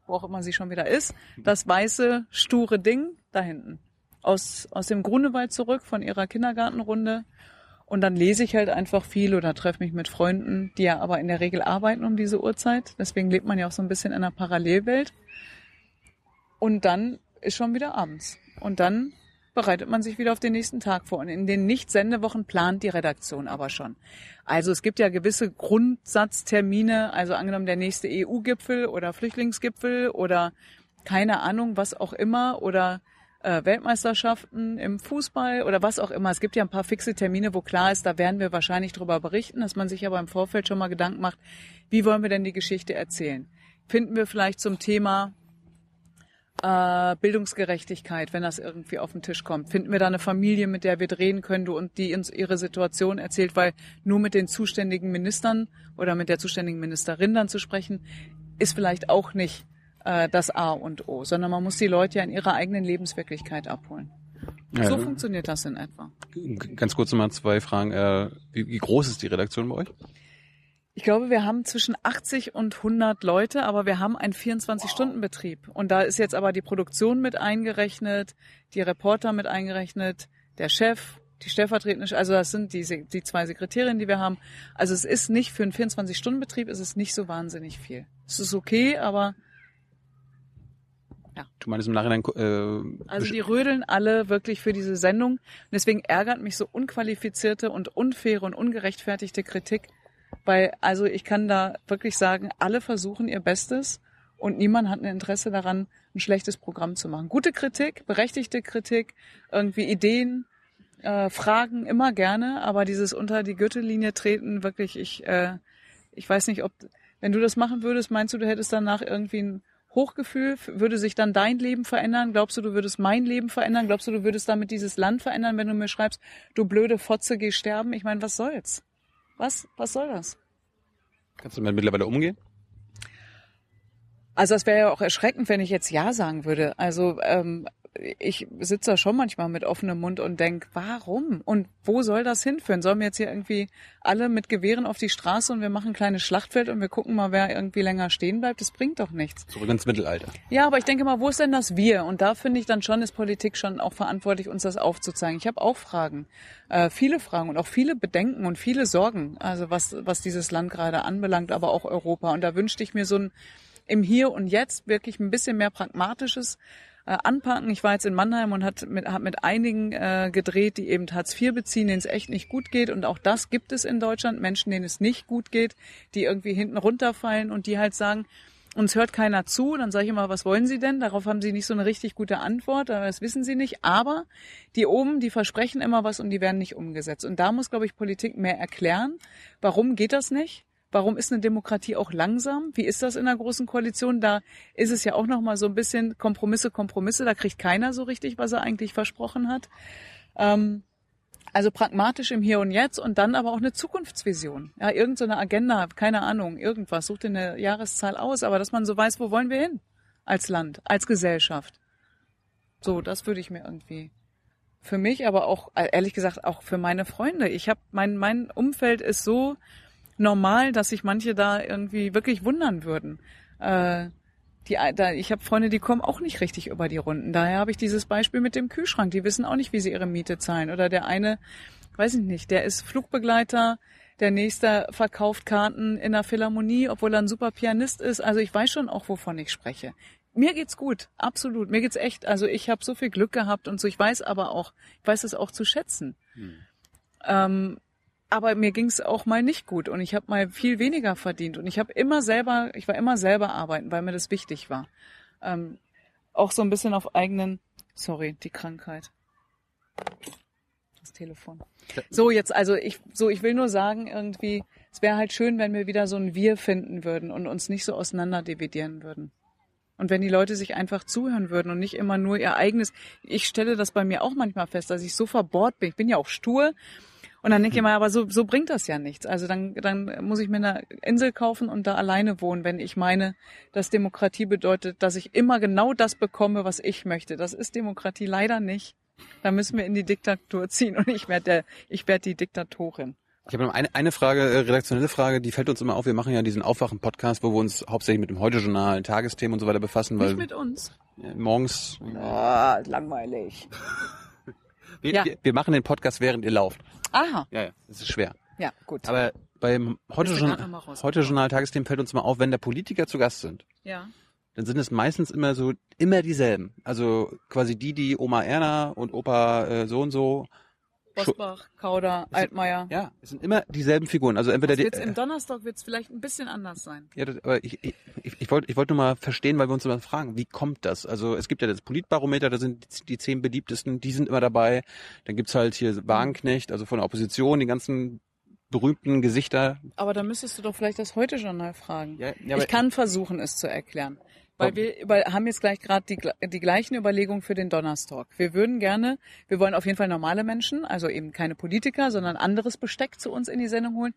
Speaker 1: wo auch immer sie schon wieder ist, das weiße, sture Ding da hinten aus, aus dem Grunewald zurück von ihrer Kindergartenrunde. Und dann lese ich halt einfach viel oder treffe mich mit Freunden, die ja aber in der Regel arbeiten um diese Uhrzeit. Deswegen lebt man ja auch so ein bisschen in einer Parallelwelt. Und dann ist schon wieder abends. Und dann bereitet man sich wieder auf den nächsten Tag vor. Und in den Nicht-Sendewochen plant die Redaktion aber schon. Also es gibt ja gewisse Grundsatztermine, also angenommen der nächste EU-Gipfel oder Flüchtlingsgipfel oder keine Ahnung, was auch immer oder äh, Weltmeisterschaften im Fußball oder was auch immer. Es gibt ja ein paar fixe Termine, wo klar ist, da werden wir wahrscheinlich drüber berichten, dass man sich aber im Vorfeld schon mal Gedanken macht, wie wollen wir denn die Geschichte erzählen? Finden wir vielleicht zum Thema äh, Bildungsgerechtigkeit, wenn das irgendwie auf den Tisch kommt? Finden wir da eine Familie, mit der wir drehen können du, und die uns ihre Situation erzählt, weil nur mit den zuständigen Ministern oder mit der zuständigen Ministerin dann zu sprechen, ist vielleicht auch nicht äh, das A und O, sondern man muss die Leute ja in ihrer eigenen Lebenswirklichkeit abholen. Ja, so funktioniert das in etwa.
Speaker 4: Ganz kurz nochmal zwei Fragen. Äh, wie, wie groß ist die Redaktion bei euch?
Speaker 1: Ich glaube, wir haben zwischen 80 und 100 Leute, aber wir haben einen 24-Stunden-Betrieb. Und da ist jetzt aber die Produktion mit eingerechnet, die Reporter mit eingerechnet, der Chef, die stellvertretende, also das sind die, die zwei Sekretärinnen, die wir haben. Also es ist nicht für einen 24-Stunden-Betrieb, ist es nicht so wahnsinnig viel. Es ist okay, aber
Speaker 4: ja. Du meinst im Nachhinein.
Speaker 1: Äh, also die rödeln alle wirklich für diese Sendung. Und deswegen ärgert mich so unqualifizierte und unfaire und ungerechtfertigte Kritik. Weil, also ich kann da wirklich sagen, alle versuchen ihr Bestes und niemand hat ein Interesse daran, ein schlechtes Programm zu machen. Gute Kritik, berechtigte Kritik, irgendwie Ideen, äh, Fragen immer gerne, aber dieses unter die Gürtellinie treten, wirklich, ich, äh, ich weiß nicht, ob, wenn du das machen würdest, meinst du, du hättest danach irgendwie ein Hochgefühl, würde sich dann dein Leben verändern? Glaubst du, du würdest mein Leben verändern? Glaubst du, du würdest damit dieses Land verändern, wenn du mir schreibst, du blöde Fotze, geh sterben? Ich meine, was soll's? Was, was soll das?
Speaker 4: Kannst du damit mittlerweile umgehen?
Speaker 1: Also es wäre ja auch erschreckend, wenn ich jetzt Ja sagen würde. Also ähm, ich sitze da schon manchmal mit offenem Mund und denk, warum? Und wo soll das hinführen? Sollen wir jetzt hier irgendwie alle mit Gewehren auf die Straße und wir machen ein kleines Schlachtfeld und wir gucken mal, wer irgendwie länger stehen bleibt? Das bringt doch nichts.
Speaker 4: Zurück ins Mittelalter.
Speaker 1: Ja, aber ich denke mal, wo ist denn das Wir? Und da finde ich dann schon, ist Politik schon auch verantwortlich, uns das aufzuzeigen. Ich habe auch Fragen, äh, viele Fragen und auch viele Bedenken und viele Sorgen, also was, was dieses Land gerade anbelangt, aber auch Europa. Und da wünschte ich mir so ein im Hier und Jetzt wirklich ein bisschen mehr pragmatisches äh, anpacken. Ich war jetzt in Mannheim und hat mit, hat mit einigen äh, gedreht, die eben Hartz IV beziehen, denen es echt nicht gut geht. Und auch das gibt es in Deutschland, Menschen, denen es nicht gut geht, die irgendwie hinten runterfallen und die halt sagen, uns hört keiner zu, dann sage ich immer, was wollen Sie denn? Darauf haben Sie nicht so eine richtig gute Antwort, das wissen Sie nicht. Aber die oben, die versprechen immer was und die werden nicht umgesetzt. Und da muss, glaube ich, Politik mehr erklären, warum geht das nicht? Warum ist eine Demokratie auch langsam? Wie ist das in einer großen Koalition? Da ist es ja auch noch mal so ein bisschen Kompromisse, Kompromisse. Da kriegt keiner so richtig, was er eigentlich versprochen hat. Ähm, also pragmatisch im Hier und Jetzt und dann aber auch eine Zukunftsvision. Ja, irgendeine so Agenda, keine Ahnung, irgendwas. Such dir eine Jahreszahl aus, aber dass man so weiß, wo wollen wir hin? Als Land, als Gesellschaft. So, das würde ich mir irgendwie für mich, aber auch ehrlich gesagt auch für meine Freunde. Ich habe mein mein Umfeld ist so normal, dass sich manche da irgendwie wirklich wundern würden. Äh, die, da, ich habe Freunde, die kommen auch nicht richtig über die Runden. Daher habe ich dieses Beispiel mit dem Kühlschrank. Die wissen auch nicht, wie sie ihre Miete zahlen. Oder der eine, weiß ich nicht, der ist Flugbegleiter, der nächste verkauft Karten in der Philharmonie, obwohl er ein super Pianist ist. Also ich weiß schon auch, wovon ich spreche. Mir geht's gut, absolut. Mir geht's echt. Also ich habe so viel Glück gehabt und so. Ich weiß aber auch, ich weiß es auch zu schätzen. Hm. Ähm, aber mir ging's auch mal nicht gut und ich habe mal viel weniger verdient und ich habe immer selber, ich war immer selber arbeiten, weil mir das wichtig war. Ähm, auch so ein bisschen auf eigenen, sorry, die Krankheit. Das Telefon. So jetzt, also ich, so ich will nur sagen irgendwie, es wäre halt schön, wenn wir wieder so ein Wir finden würden und uns nicht so auseinander dividieren würden. Und wenn die Leute sich einfach zuhören würden und nicht immer nur ihr eigenes, ich stelle das bei mir auch manchmal fest, dass ich so verbohrt bin. Ich bin ja auch stur und dann denke ich mal, aber so, so bringt das ja nichts. Also dann, dann muss ich mir eine Insel kaufen und da alleine wohnen, wenn ich meine, dass Demokratie bedeutet, dass ich immer genau das bekomme, was ich möchte. Das ist Demokratie leider nicht. Da müssen wir in die Diktatur ziehen und ich werde der, ich werde die Diktatorin.
Speaker 4: Ich habe noch eine, eine Frage, äh, redaktionelle Frage, die fällt uns immer auf. Wir machen ja diesen Aufwachen-Podcast, wo wir uns hauptsächlich mit dem Heute-Journal, Tagesthemen und so weiter befassen. Weil
Speaker 1: Nicht mit uns.
Speaker 4: Morgens.
Speaker 1: Oh, langweilig.
Speaker 4: Wir,
Speaker 1: Ja.
Speaker 4: wir, wir machen den Podcast, während ihr lauft.
Speaker 1: Aha.
Speaker 4: Ja, ja, das ist schwer.
Speaker 1: Ja, gut.
Speaker 4: Aber beim Heute-Journal
Speaker 1: raus.
Speaker 4: Heute Journal Tagesthemen fällt uns mal auf, wenn da Politiker zu Gast sind,
Speaker 1: ja.
Speaker 4: dann sind es meistens immer so, immer dieselben. Also quasi die, die Oma Erna und Opa äh, so und so.
Speaker 1: Bosbach, Kauder, Altmaier.
Speaker 4: Ja, es sind immer dieselben Figuren. Also entweder die,
Speaker 1: Wird's Im Donnerstag wird es vielleicht ein bisschen anders sein.
Speaker 4: Ja, das, aber ich, ich, ich, wollte ich wollte nur mal verstehen, weil wir uns immer fragen, wie kommt das? Also es gibt ja das Politbarometer, da sind die- die zehn beliebtesten, die sind immer dabei. Dann gibt's halt hier Wagenknecht, also von der Opposition, die ganzen berühmten Gesichter.
Speaker 1: Aber da müsstest du doch vielleicht das Heute-Journal fragen.
Speaker 4: Ja, ja,
Speaker 1: ich kann versuchen, es zu erklären. Weil wir über, haben jetzt gleich gerade die, die gleichen Überlegungen für den Donnerstag. Wir würden gerne, wir wollen auf jeden Fall normale Menschen, also eben keine Politiker, sondern anderes Besteck zu uns in die Sendung holen.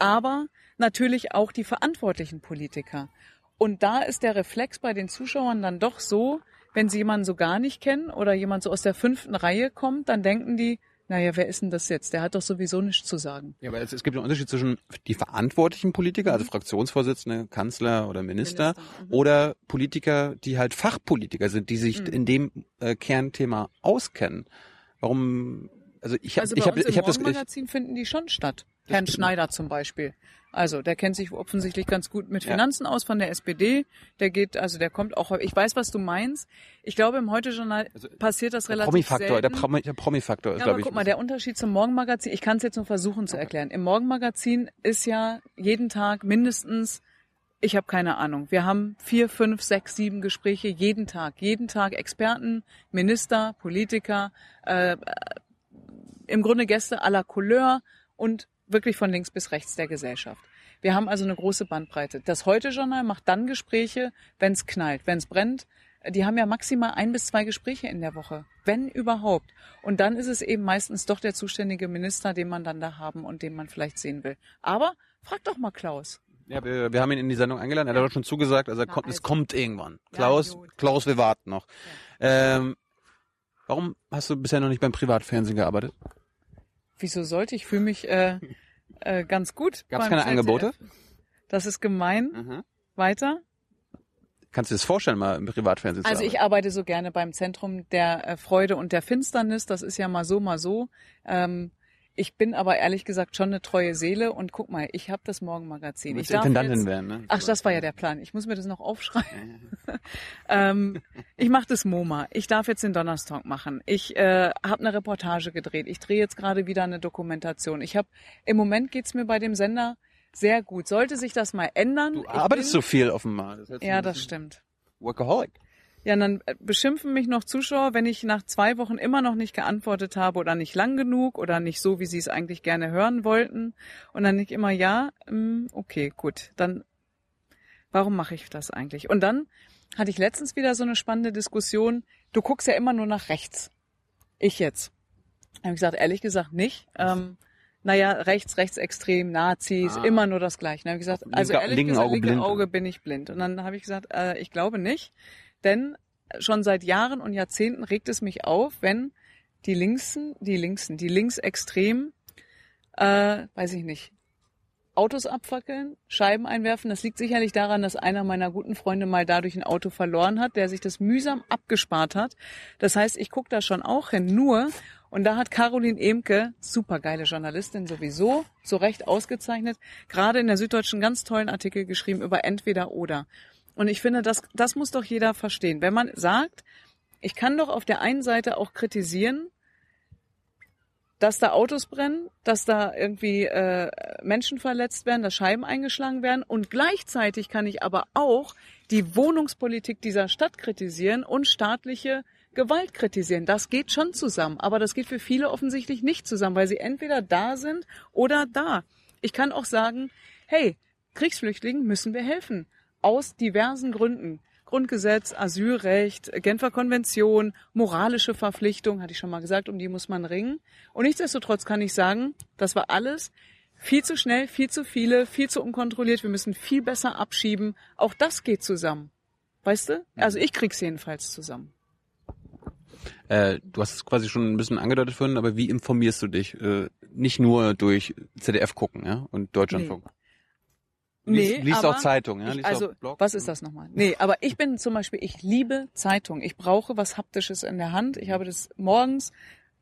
Speaker 1: Aber natürlich auch die verantwortlichen Politiker. Und da ist der Reflex bei den Zuschauern dann doch so, wenn sie jemanden so gar nicht kennen oder jemand so aus der fünften Reihe kommt, dann denken die, naja, wer ist denn das jetzt? Der hat doch sowieso nichts zu sagen.
Speaker 4: Ja, aber es, es gibt einen Unterschied zwischen die verantwortlichen Politiker, also Fraktionsvorsitzende, Kanzler oder Minister,
Speaker 1: Mhm. Minister, mhm.
Speaker 4: oder Politiker, die halt Fachpolitiker sind, die sich
Speaker 1: Mhm.
Speaker 4: in dem äh, Kernthema auskennen. Warum? Also ich habe
Speaker 1: Also
Speaker 4: ich habe ich habe das
Speaker 1: Morgenmagazin finden die schon statt. Herrn. Schneider zum Beispiel. Also der kennt sich offensichtlich ganz gut mit
Speaker 4: Ja.
Speaker 1: Finanzen aus von der SPD. Der geht, also der kommt auch. Ich weiß, was du meinst. Ich glaube, im Heute-Journal
Speaker 4: Also,
Speaker 1: passiert das relativ
Speaker 4: Promi-Faktor, der. Promi- der Promi-Faktor ist,
Speaker 1: Ja,
Speaker 4: glaube ich.
Speaker 1: guck mal, der Unterschied zum Morgenmagazin, ich kann es jetzt nur versuchen zu erklären. Im Morgenmagazin ist ja jeden Tag mindestens, ich habe keine Ahnung, wir haben vier, fünf, sechs, sieben Gespräche jeden Tag. Jeden Tag Experten, Minister, Politiker, äh, im Grunde Gäste à la Couleur und wirklich von links bis rechts der Gesellschaft. Wir haben also eine große Bandbreite. Das Heute-Journal macht dann Gespräche, wenn es knallt, wenn es brennt. Die haben ja maximal ein bis zwei Gespräche in der Woche, wenn überhaupt. Und dann ist es eben meistens doch der zuständige Minister, den man dann da haben und den man vielleicht sehen will. Aber frag doch mal Klaus.
Speaker 4: Ja, wir, wir haben ihn in die Sendung eingeladen. Er hat
Speaker 1: Ja.
Speaker 4: auch schon zugesagt. Also,
Speaker 1: Na,
Speaker 4: kommt, es
Speaker 1: also.
Speaker 4: kommt irgendwann.
Speaker 1: Ja,
Speaker 4: Klaus,
Speaker 1: gut.
Speaker 4: Klaus, wir warten noch. Ähm, warum hast du bisher noch nicht beim Privatfernsehen gearbeitet?
Speaker 1: Wieso sollte ich? fühle mich äh, äh, ganz gut.
Speaker 4: Gab's
Speaker 1: beim
Speaker 4: keine Angebote?
Speaker 1: ZDF. Das ist gemein. Weiter.
Speaker 4: Kannst du dir das vorstellen, mal im Privatfernsehen
Speaker 1: Also
Speaker 4: zu
Speaker 1: ich
Speaker 4: arbeiten?
Speaker 1: arbeite so gerne beim Zentrum der äh, Freude und der Finsternis. Das ist ja mal so, mal so. Ähm, ich bin aber ehrlich gesagt schon eine treue Seele und guck mal, ich habe das Morgenmagazin. Ich darf
Speaker 4: Intendantin
Speaker 1: jetzt,
Speaker 4: werden, ne?
Speaker 1: Ach, das war ja der Plan. Ich muss mir das noch aufschreiben. ähm, ich mache das MoMA. Ich darf jetzt den Donnerstag machen. Ich äh, habe eine Reportage gedreht. Ich drehe jetzt gerade wieder eine Dokumentation. Ich habe im Moment geht's mir bei dem Sender sehr gut. Sollte sich das mal ändern?
Speaker 4: Du arbeitest
Speaker 1: bin,
Speaker 4: so viel offenbar. Das
Speaker 1: Ja, das stimmt.
Speaker 4: Workaholic.
Speaker 1: Ja, und dann äh, beschimpfen mich noch Zuschauer, wenn ich nach zwei Wochen immer noch nicht geantwortet habe oder nicht lang genug oder nicht so, wie sie es eigentlich gerne hören wollten. Und dann nicht immer, ja, mm, okay, gut, dann warum mache ich das eigentlich? Und dann hatte ich letztens wieder so eine spannende Diskussion. Du guckst ja immer nur nach rechts. Ich jetzt. Habe ich gesagt, ehrlich gesagt nicht. Ähm, naja, rechts, rechtsextrem, Nazis,
Speaker 4: Ah.
Speaker 1: immer nur das Gleiche. Dann habe ich gesagt, also ehrlich
Speaker 4: linken
Speaker 1: gesagt,
Speaker 4: Auge
Speaker 1: linke. Auge bin ich blind. Und dann habe ich gesagt, äh, ich glaube nicht, denn schon seit Jahren und Jahrzehnten regt es mich auf, wenn die Linksen, die Linksen, die Linksextremen, äh, weiß ich nicht, Autos abfackeln, Scheiben einwerfen. Das liegt sicherlich daran, dass einer meiner guten Freunde mal dadurch ein Auto verloren hat, der sich das mühsam abgespart hat. Das heißt, ich gucke da schon auch hin. Nur, und da hat Caroline Emke, supergeile Journalistin sowieso, so recht ausgezeichnet, gerade in der Süddeutschen ganz tollen Artikel geschrieben über entweder oder. Und ich finde, das, das muss doch jeder verstehen. Wenn man sagt, ich kann doch auf der einen Seite auch kritisieren, dass da Autos brennen, dass da irgendwie äh, Menschen verletzt werden, dass Scheiben eingeschlagen werden und gleichzeitig kann ich aber auch die Wohnungspolitik dieser Stadt kritisieren und staatliche Gewalt kritisieren. Das geht schon zusammen, aber das geht für viele offensichtlich nicht zusammen, weil sie entweder da sind oder da. Ich kann auch sagen, hey, Kriegsflüchtlingen müssen wir helfen. Aus diversen Gründen. Grundgesetz, Asylrecht, Genfer Konvention, moralische Verpflichtung, hatte ich schon mal gesagt, um die muss man ringen. Und nichtsdestotrotz kann ich sagen, das war alles viel zu schnell, viel zu viele, viel zu unkontrolliert. Wir müssen viel besser abschieben. Auch das geht zusammen. Weißt du? Also ich krieg's jedenfalls zusammen.
Speaker 4: Äh, du hast es quasi schon ein bisschen angedeutet vorhin, aber wie informierst du dich? Äh, nicht nur durch ZDF gucken, ja, und Deutschlandfunk. Liest, liest
Speaker 1: aber
Speaker 4: auch Zeitung, ja? Liest
Speaker 1: also, was ist das nochmal? Nee, aber ich bin zum Beispiel, ich liebe Zeitung. Ich brauche was Haptisches in der Hand. Ich habe das morgens,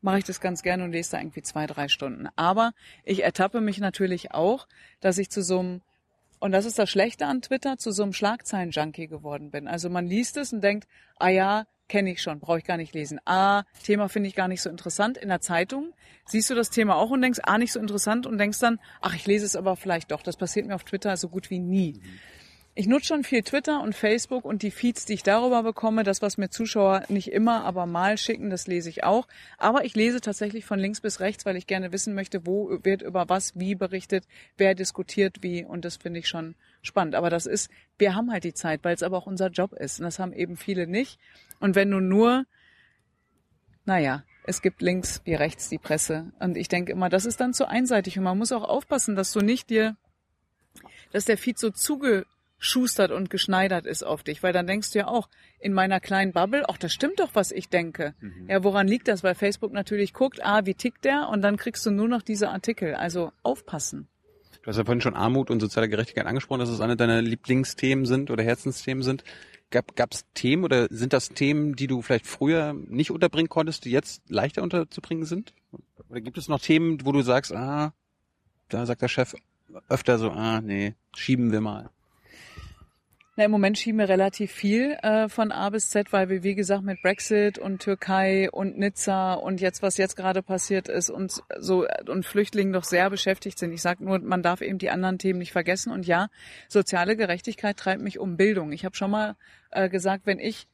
Speaker 1: mache ich das ganz gerne und lese da irgendwie zwei, drei Stunden. Aber ich ertappe mich natürlich auch, dass ich zu so einem, und das ist das Schlechte an Twitter, zu so einem Schlagzeilen-Junkie geworden bin. Also man liest es und denkt, ah ja, kenne ich schon, brauche ich gar nicht lesen. Ah, Thema finde ich gar nicht so interessant. In der Zeitung siehst du das Thema auch und denkst, ah, nicht so interessant und denkst dann, ach, ich lese es aber vielleicht doch. Das passiert mir auf Twitter so gut wie nie. Ich nutze schon viel Twitter und Facebook und die Feeds, die ich darüber bekomme, das, was mir Zuschauer nicht immer, aber mal schicken, das lese ich auch. Aber ich lese tatsächlich von links bis rechts, weil ich gerne wissen möchte, wo wird über was wie berichtet, wer diskutiert wie und das finde ich schon spannend. Aber das ist, wir haben halt die Zeit, weil es aber auch unser Job ist und das haben eben viele nicht. Und wenn du nur, naja, es gibt links wie rechts die Presse und ich denke immer, das ist dann zu einseitig und man muss auch aufpassen, dass du nicht dir, dass der Feed so zuge schustert und geschneidert ist auf dich, weil dann denkst du ja auch in meiner kleinen Bubble, ach, das stimmt doch, was ich denke. Ja, woran liegt das? Weil Facebook natürlich guckt, ah, wie tickt der? Und dann kriegst du nur noch diese Artikel. Also aufpassen.
Speaker 4: Du hast ja vorhin schon Armut und soziale Gerechtigkeit angesprochen, dass es eine deiner Lieblingsthemen sind oder Herzensthemen sind. Gab es Themen oder sind das Themen, die du vielleicht früher nicht unterbringen konntest, die jetzt leichter unterzubringen sind? Oder gibt es noch Themen, wo du sagst, ah, da sagt der Chef öfter so, ah, nee, schieben wir mal.
Speaker 1: Na, im Moment schieben wir relativ viel äh, von A bis Z, weil wir, wie gesagt, mit Brexit und Türkei und Nizza und jetzt, was jetzt gerade passiert ist, und so und Flüchtlingen doch sehr beschäftigt sind. Ich sage nur, man darf eben die anderen Themen nicht vergessen. Und ja, soziale Gerechtigkeit treibt mich um Bildung. Ich habe schon mal äh, gesagt, wenn ich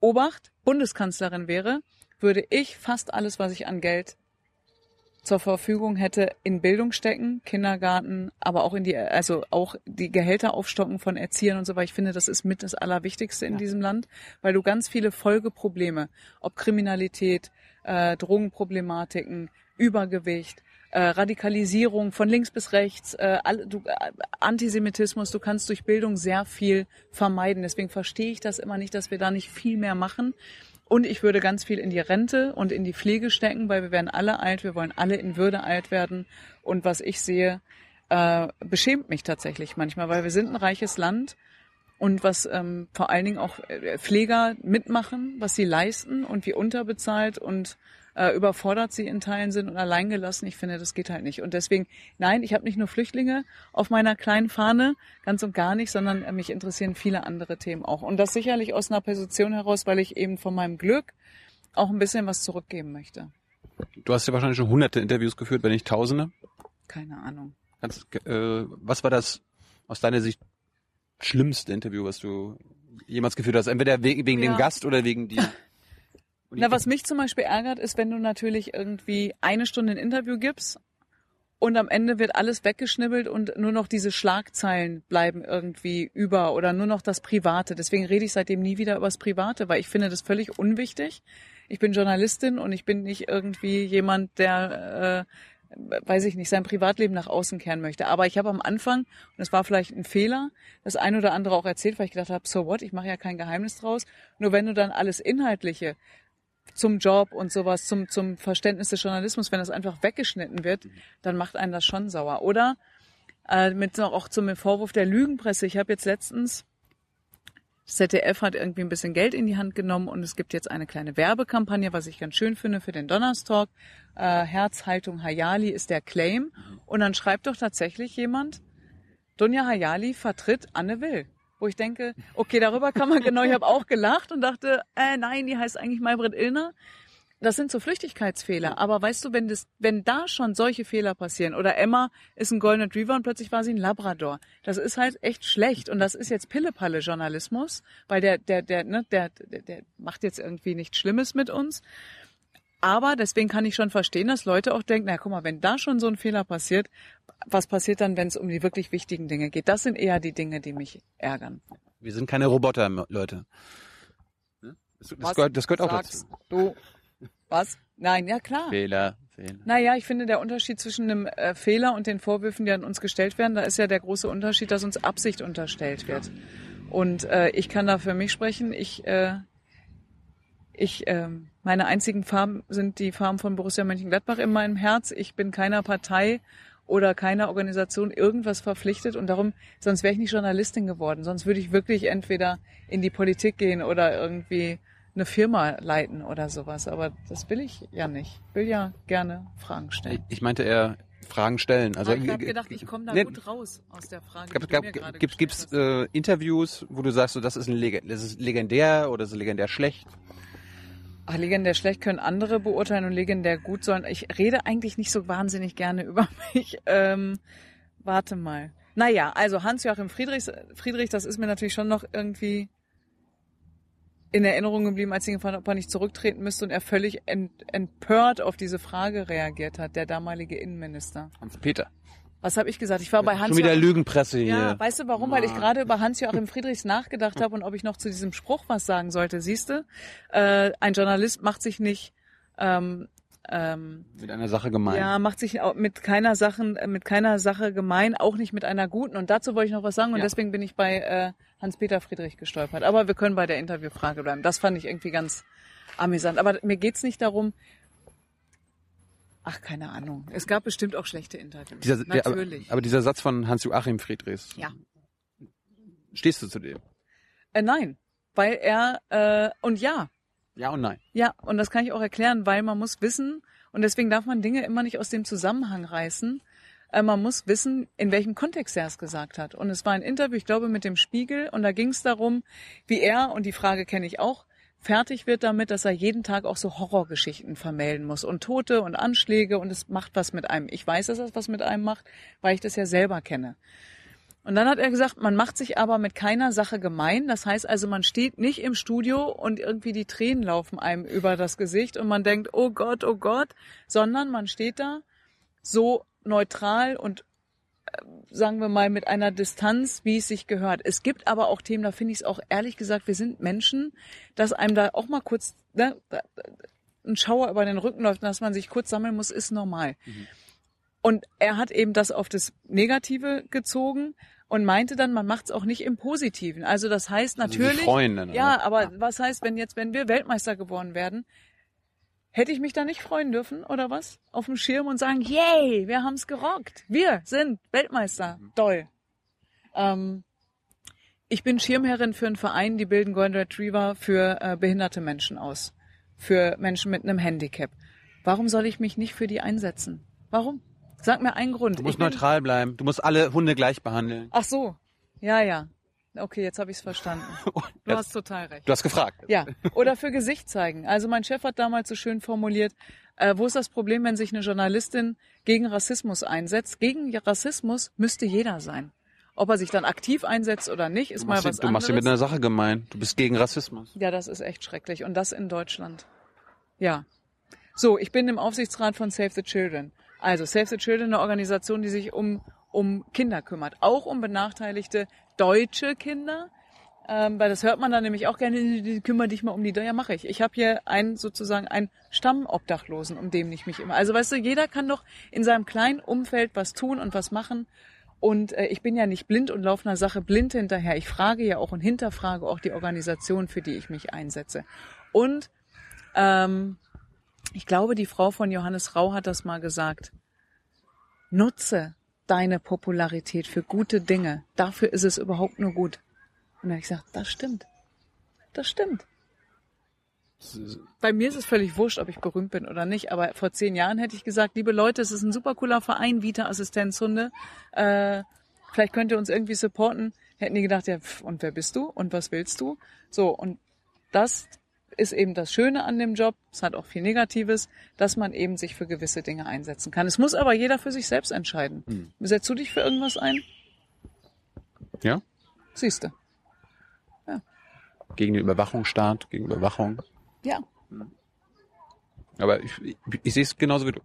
Speaker 1: Obacht Bundeskanzlerin wäre, würde ich fast alles, was ich an Geld zur Verfügung hätte, in Bildung stecken, Kindergarten, aber auch in die, also auch die Gehälter aufstocken von Erziehern und so, weil ich finde, das ist mit das Allerwichtigste in diesem Land, weil du ganz viele Folgeprobleme, ob Kriminalität, äh, Drogenproblematiken, Übergewicht, äh, Radikalisierung von links bis rechts, äh, all, du, äh, Antisemitismus, du kannst durch Bildung sehr viel vermeiden. Deswegen verstehe ich das immer nicht, dass wir da nicht viel mehr machen. Und ich würde ganz viel in die Rente und in die Pflege stecken, weil wir werden alle alt, wir wollen alle in Würde alt werden. Und was ich sehe, äh, beschämt mich tatsächlich manchmal, weil wir sind ein reiches Land und was ähm, vor allen Dingen auch äh, Pfleger mitmachen, was sie leisten und wie unterbezahlt und äh, überfordert sie in Teilen sind und alleingelassen. Ich finde, das geht halt nicht. Und deswegen, nein, ich habe nicht nur Flüchtlinge auf meiner kleinen Fahne, ganz und gar nicht, sondern äh, mich interessieren viele andere Themen auch. Und das sicherlich aus einer Position heraus, weil ich eben von meinem Glück auch ein bisschen was zurückgeben möchte.
Speaker 4: Du hast ja wahrscheinlich schon hunderte Interviews geführt, wenn nicht tausende.
Speaker 1: Keine Ahnung.
Speaker 4: Kannst, äh, was war das aus deiner Sicht schlimmste Interview, was du jemals geführt hast? Entweder we- wegen
Speaker 1: Ja.
Speaker 4: dem Gast oder wegen die.
Speaker 1: Na, was mich zum Beispiel ärgert, ist, wenn du natürlich irgendwie eine Stunde ein Interview gibst und am Ende wird alles weggeschnibbelt und nur noch diese Schlagzeilen bleiben irgendwie über oder nur noch das Private. Deswegen rede ich seitdem nie wieder über das Private, weil ich finde das völlig unwichtig. Ich bin Journalistin und ich bin nicht irgendwie jemand, der, äh, weiß ich nicht, sein Privatleben nach außen kehren möchte. Aber ich habe am Anfang, und es war vielleicht ein Fehler, das ein oder andere auch erzählt, weil ich gedacht habe, so what, ich mache ja kein Geheimnis draus. Nur wenn du dann alles Inhaltliche zum Job und sowas, zum, zum Verständnis des Journalismus, wenn das einfach weggeschnitten wird, dann macht einen das schon sauer. Oder äh, mit noch auch zum Vorwurf der Lügenpresse. Ich habe jetzt letztens, ZDF hat irgendwie ein bisschen Geld in die Hand genommen und es gibt jetzt eine kleine Werbekampagne, was ich ganz schön finde für den Donnerstalk. Äh, Herzhaltung Hayali ist der Claim. Und dann schreibt doch tatsächlich jemand, Dunja Hayali vertritt Anne Will. Wo ich denke, okay, darüber kann man genau, ich habe auch gelacht und dachte, äh, nein, die heißt eigentlich Maybrit Illner. Das sind so Flüchtigkeitsfehler. Aber weißt du, wenn das, wenn da schon solche Fehler passieren oder Emma ist ein Golden Retriever und plötzlich war sie ein Labrador, das ist halt echt schlecht. Und das ist jetzt Pillepalle-Journalismus, weil der, der, der, ne, der, der, der macht jetzt irgendwie nichts Schlimmes mit uns. Aber deswegen kann ich schon verstehen, dass Leute auch denken, na guck mal, wenn da schon so ein Fehler passiert, was passiert dann, wenn es um die wirklich wichtigen Dinge geht? Das sind eher die Dinge, die mich ärgern.
Speaker 4: Wir sind keine Roboter, Leute. Das, das,
Speaker 1: Was
Speaker 4: gehört, das gehört auch dazu.
Speaker 1: Du, was? Nein, ja klar.
Speaker 4: Fehler, Fehler.
Speaker 1: Naja, ich finde, der Unterschied zwischen einem äh, Fehler und den Vorwürfen, die an uns gestellt werden, da ist ja der große Unterschied, dass uns Absicht unterstellt wird. Und äh, ich kann da für mich sprechen. Ich, äh, ich, äh, meine einzigen Farben sind die Farben von Borussia Mönchengladbach in meinem Herz. Ich bin keiner Partei oder keiner Organisation irgendwas verpflichtet und darum, sonst wäre ich nicht Journalistin geworden. Sonst würde ich wirklich entweder in die Politik gehen oder irgendwie eine Firma leiten oder sowas. Aber das will ich ja nicht. Ich will ja gerne Fragen stellen.
Speaker 4: Ich meinte eher Fragen stellen. Also
Speaker 1: ich habe gedacht, ich komme da
Speaker 4: Nee,
Speaker 1: gut raus aus der Frage.
Speaker 4: Gab,
Speaker 1: die du
Speaker 4: gab, gibt gibt's äh, Interviews, wo du sagst, so, das ist ein Leg das ist legendär oder das ist legendär schlecht?
Speaker 1: Ach, legendär schlecht können andere beurteilen und legendär gut sollen. Ich rede eigentlich nicht so wahnsinnig gerne über mich. Ähm, warte mal. Naja, also Hans-Joachim Friedrichs, Friedrich, das ist mir natürlich schon noch irgendwie in Erinnerung geblieben, als ich ihn gefragt ob er nicht zurücktreten müsste und er völlig ent, empört auf diese Frage reagiert hat, der damalige Innenminister.
Speaker 4: Hans-Peter.
Speaker 1: Was habe ich gesagt? Ich war bei Hans
Speaker 4: Schon wieder Lügenpresse hier.
Speaker 1: Ja, weißt du warum? Weil ich gerade über Hans-Joachim Friedrichs nachgedacht habe und ob ich noch zu diesem Spruch was sagen sollte. Siehst du, äh, ein Journalist macht sich nicht ähm, ähm,
Speaker 4: Mit einer Sache gemein.
Speaker 1: ja, macht sich auch mit keiner Sachen, äh, mit keiner Sache gemein, auch nicht mit einer guten. Und dazu wollte ich noch was sagen und
Speaker 4: Ja.
Speaker 1: deswegen bin ich bei äh, Hans-Peter Friedrich gestolpert. Aber wir können bei der Interviewfrage bleiben. Das fand ich irgendwie ganz amüsant. Aber mir geht's nicht darum. Ach, keine Ahnung. Es gab bestimmt auch schlechte Interviews.
Speaker 4: Dieser, der, aber,
Speaker 1: Natürlich.
Speaker 4: aber dieser Satz von Hans-Joachim Friedrichs.
Speaker 1: Ja.
Speaker 4: Stehst du zu dem?
Speaker 1: Äh, nein, weil er äh, und ja,
Speaker 4: Ja und nein.
Speaker 1: ja und das kann ich auch erklären, weil man muss wissen und deswegen darf man Dinge immer nicht aus dem Zusammenhang reißen. Äh, man muss wissen, in welchem Kontext er es gesagt hat. Und es war ein Interview, ich glaube, mit dem Spiegel und da ging es darum, wie er und die Frage kenne ich auch fertig wird damit, dass er jeden Tag auch so Horrorgeschichten vermelden muss und Tote und Anschläge und es macht was mit einem. Ich weiß, dass das was mit einem macht, weil ich das ja selber kenne. Und dann hat er gesagt, man macht sich aber mit keiner Sache gemein. Das heißt also, man steht nicht im Studio und irgendwie die Tränen laufen einem über das Gesicht und man denkt, oh Gott, oh Gott, sondern man steht da so neutral und sagen wir mal mit einer Distanz, wie es sich gehört. Es gibt aber auch Themen, da finde ich es auch ehrlich gesagt, wir sind Menschen, dass einem da auch mal kurz ne, ein Schauer über den Rücken läuft und dass man sich kurz sammeln muss, ist normal. Und er hat eben das auf das Negative gezogen und meinte dann, man macht es auch nicht im Positiven. Also das heißt
Speaker 4: Also
Speaker 1: natürlich.
Speaker 4: sich freuen
Speaker 1: ja, aber was heißt, wenn jetzt, wenn wir Weltmeister geworden werden, hätte ich mich da nicht freuen dürfen oder was? Auf dem Schirm und sagen, yay, wir haben's gerockt. Wir sind Weltmeister. Toll. Ähm, ich bin Schirmherrin für einen Verein, die bilden Golden Retriever für äh, behinderte Menschen aus. Für Menschen mit einem Handicap. Warum soll ich mich nicht für die einsetzen? Warum? Sag mir einen Grund.
Speaker 4: Du musst neutral bleiben. Du musst alle Hunde gleich behandeln.
Speaker 1: Ach so. Ja, ja. Okay, jetzt habe ich es verstanden. Du hast total recht.
Speaker 4: Du hast gefragt.
Speaker 1: Ja, oder für Gesicht zeigen. Also mein Chef hat damals so schön formuliert, äh, wo ist das Problem, wenn sich eine Journalistin gegen Rassismus einsetzt? Gegen Rassismus müsste jeder sein. Ob er sich dann aktiv einsetzt oder nicht, ist mal was
Speaker 4: dir- du machst dir
Speaker 1: anderes.
Speaker 4: mit einer Sache gemein. Du bist gegen Rassismus.
Speaker 1: Ja, das ist echt schrecklich. Und das in Deutschland. Ja. So, ich bin im Aufsichtsrat von Save the Children. Also Save the Children, eine Organisation, die sich um, um Kinder kümmert. Auch um benachteiligte deutsche Kinder. Ähm, weil das hört man dann nämlich auch gerne, kümmere dich mal um die. Ja, mache ich. Ich habe hier einen sozusagen einen Stammobdachlosen, um den ich mich immer. Also weißt du, jeder kann doch in seinem kleinen Umfeld was tun und was machen. Und äh, ich bin ja nicht blind und laufe einer Sache blind hinterher. Ich frage ja auch und hinterfrage auch die Organisation, für die ich mich einsetze. Und ähm, ich glaube, die Frau von Johannes Rau hat das mal gesagt. Nutze deine Popularität für gute Dinge. Dafür ist es überhaupt nur gut. Und dann habe ich gesagt, das stimmt. Das stimmt. Bei mir ist es völlig wurscht, ob ich berühmt bin oder nicht, aber vor zehn Jahren hätte ich gesagt, liebe Leute, es ist ein super cooler Verein, Vita Assistenzhunde. Äh, vielleicht könnt ihr uns irgendwie supporten. Hätten die gedacht, ja, pf, und wer bist du und was willst du? So, und das ist eben das Schöne an dem Job. Es hat auch viel Negatives, dass man eben sich für gewisse Dinge einsetzen kann. Es muss aber jeder für sich selbst entscheiden.
Speaker 4: Hm.
Speaker 1: Setzt du dich für irgendwas ein?
Speaker 4: Ja?
Speaker 1: Siehste.
Speaker 4: Gegen den Überwachungsstaat, gegen Überwachung.
Speaker 1: Ja.
Speaker 4: Aber ich, ich, ich sehe es genauso wie du.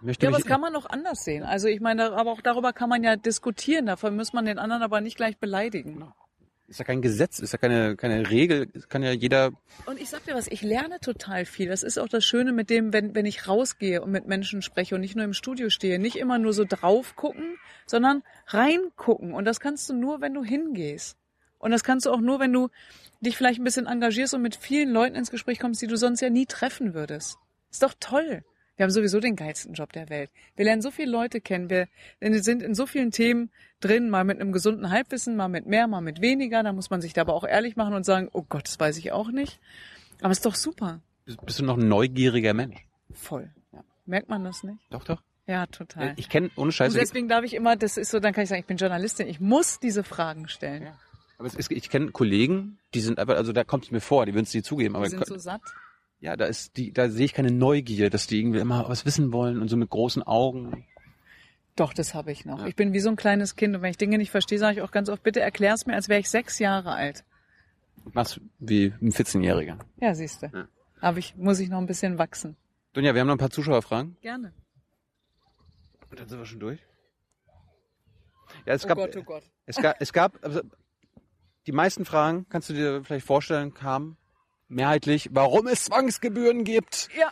Speaker 4: Möchte
Speaker 1: Ja, aber das kann man auch anders sehen. Also ich meine, aber auch darüber kann man ja diskutieren. Dafür muss man den anderen aber nicht gleich beleidigen.
Speaker 4: Ist ja kein Gesetz, ist ja keine, keine Regel. Kann ja jeder
Speaker 1: Und ich sag dir was, ich lerne total viel. Das ist auch das Schöne mit dem, wenn, wenn ich rausgehe und mit Menschen spreche und nicht nur im Studio stehe, nicht immer nur so drauf gucken, sondern reingucken. Und das kannst du nur, wenn du hingehst. Und das kannst du auch nur, wenn du dich vielleicht ein bisschen engagierst und mit vielen Leuten ins Gespräch kommst, die du sonst ja nie treffen würdest. Ist doch toll. Wir haben sowieso den geilsten Job der Welt. Wir lernen so viele Leute kennen. Wir sind in so vielen Themen drin, mal mit einem gesunden Halbwissen, mal mit mehr, mal mit weniger. Da muss man sich da aber auch ehrlich machen und sagen, oh Gott, das weiß ich auch nicht. Aber ist doch super.
Speaker 4: bist, du noch ein neugieriger Mensch.
Speaker 1: Voll. Merkt man das nicht?
Speaker 4: Doch, doch.
Speaker 1: Ja, total.
Speaker 4: Ich kenne ohne
Speaker 1: und
Speaker 4: Scheiße.
Speaker 1: deswegen darf ich immer, das ist so, dann kann ich sagen, ich bin Journalistin, ich muss diese Fragen stellen.
Speaker 4: Ja. Aber es ist, ich kenne Kollegen, die sind aber, also da kommt es mir vor, die würden es nie zugeben, aber
Speaker 1: Die sind so satt.
Speaker 4: Ja, da ist die, da sehe ich keine Neugier, dass die irgendwie immer was wissen wollen und so mit großen Augen.
Speaker 1: Doch, das habe ich noch.
Speaker 4: Ja.
Speaker 1: Ich bin wie so ein kleines Kind und wenn ich Dinge nicht verstehe, sage ich auch ganz oft, bitte erklär's mir, als wäre ich sechs Jahre alt.
Speaker 4: Machst wie ein 14-Jähriger.
Speaker 1: Ja, siehste.
Speaker 4: Ja.
Speaker 1: Aber ich muss ich noch ein bisschen wachsen.
Speaker 4: Dunja, wir haben noch ein paar Zuschauerfragen.
Speaker 1: Gerne.
Speaker 4: Und dann sind wir schon durch. Ja, es
Speaker 1: Oh
Speaker 4: gab,
Speaker 1: Gott, oh Gott.
Speaker 4: es gab, es gab, also die meisten Fragen, kannst du dir vielleicht vorstellen, kamen mehrheitlich, warum es Zwangsgebühren gibt.
Speaker 1: Ja,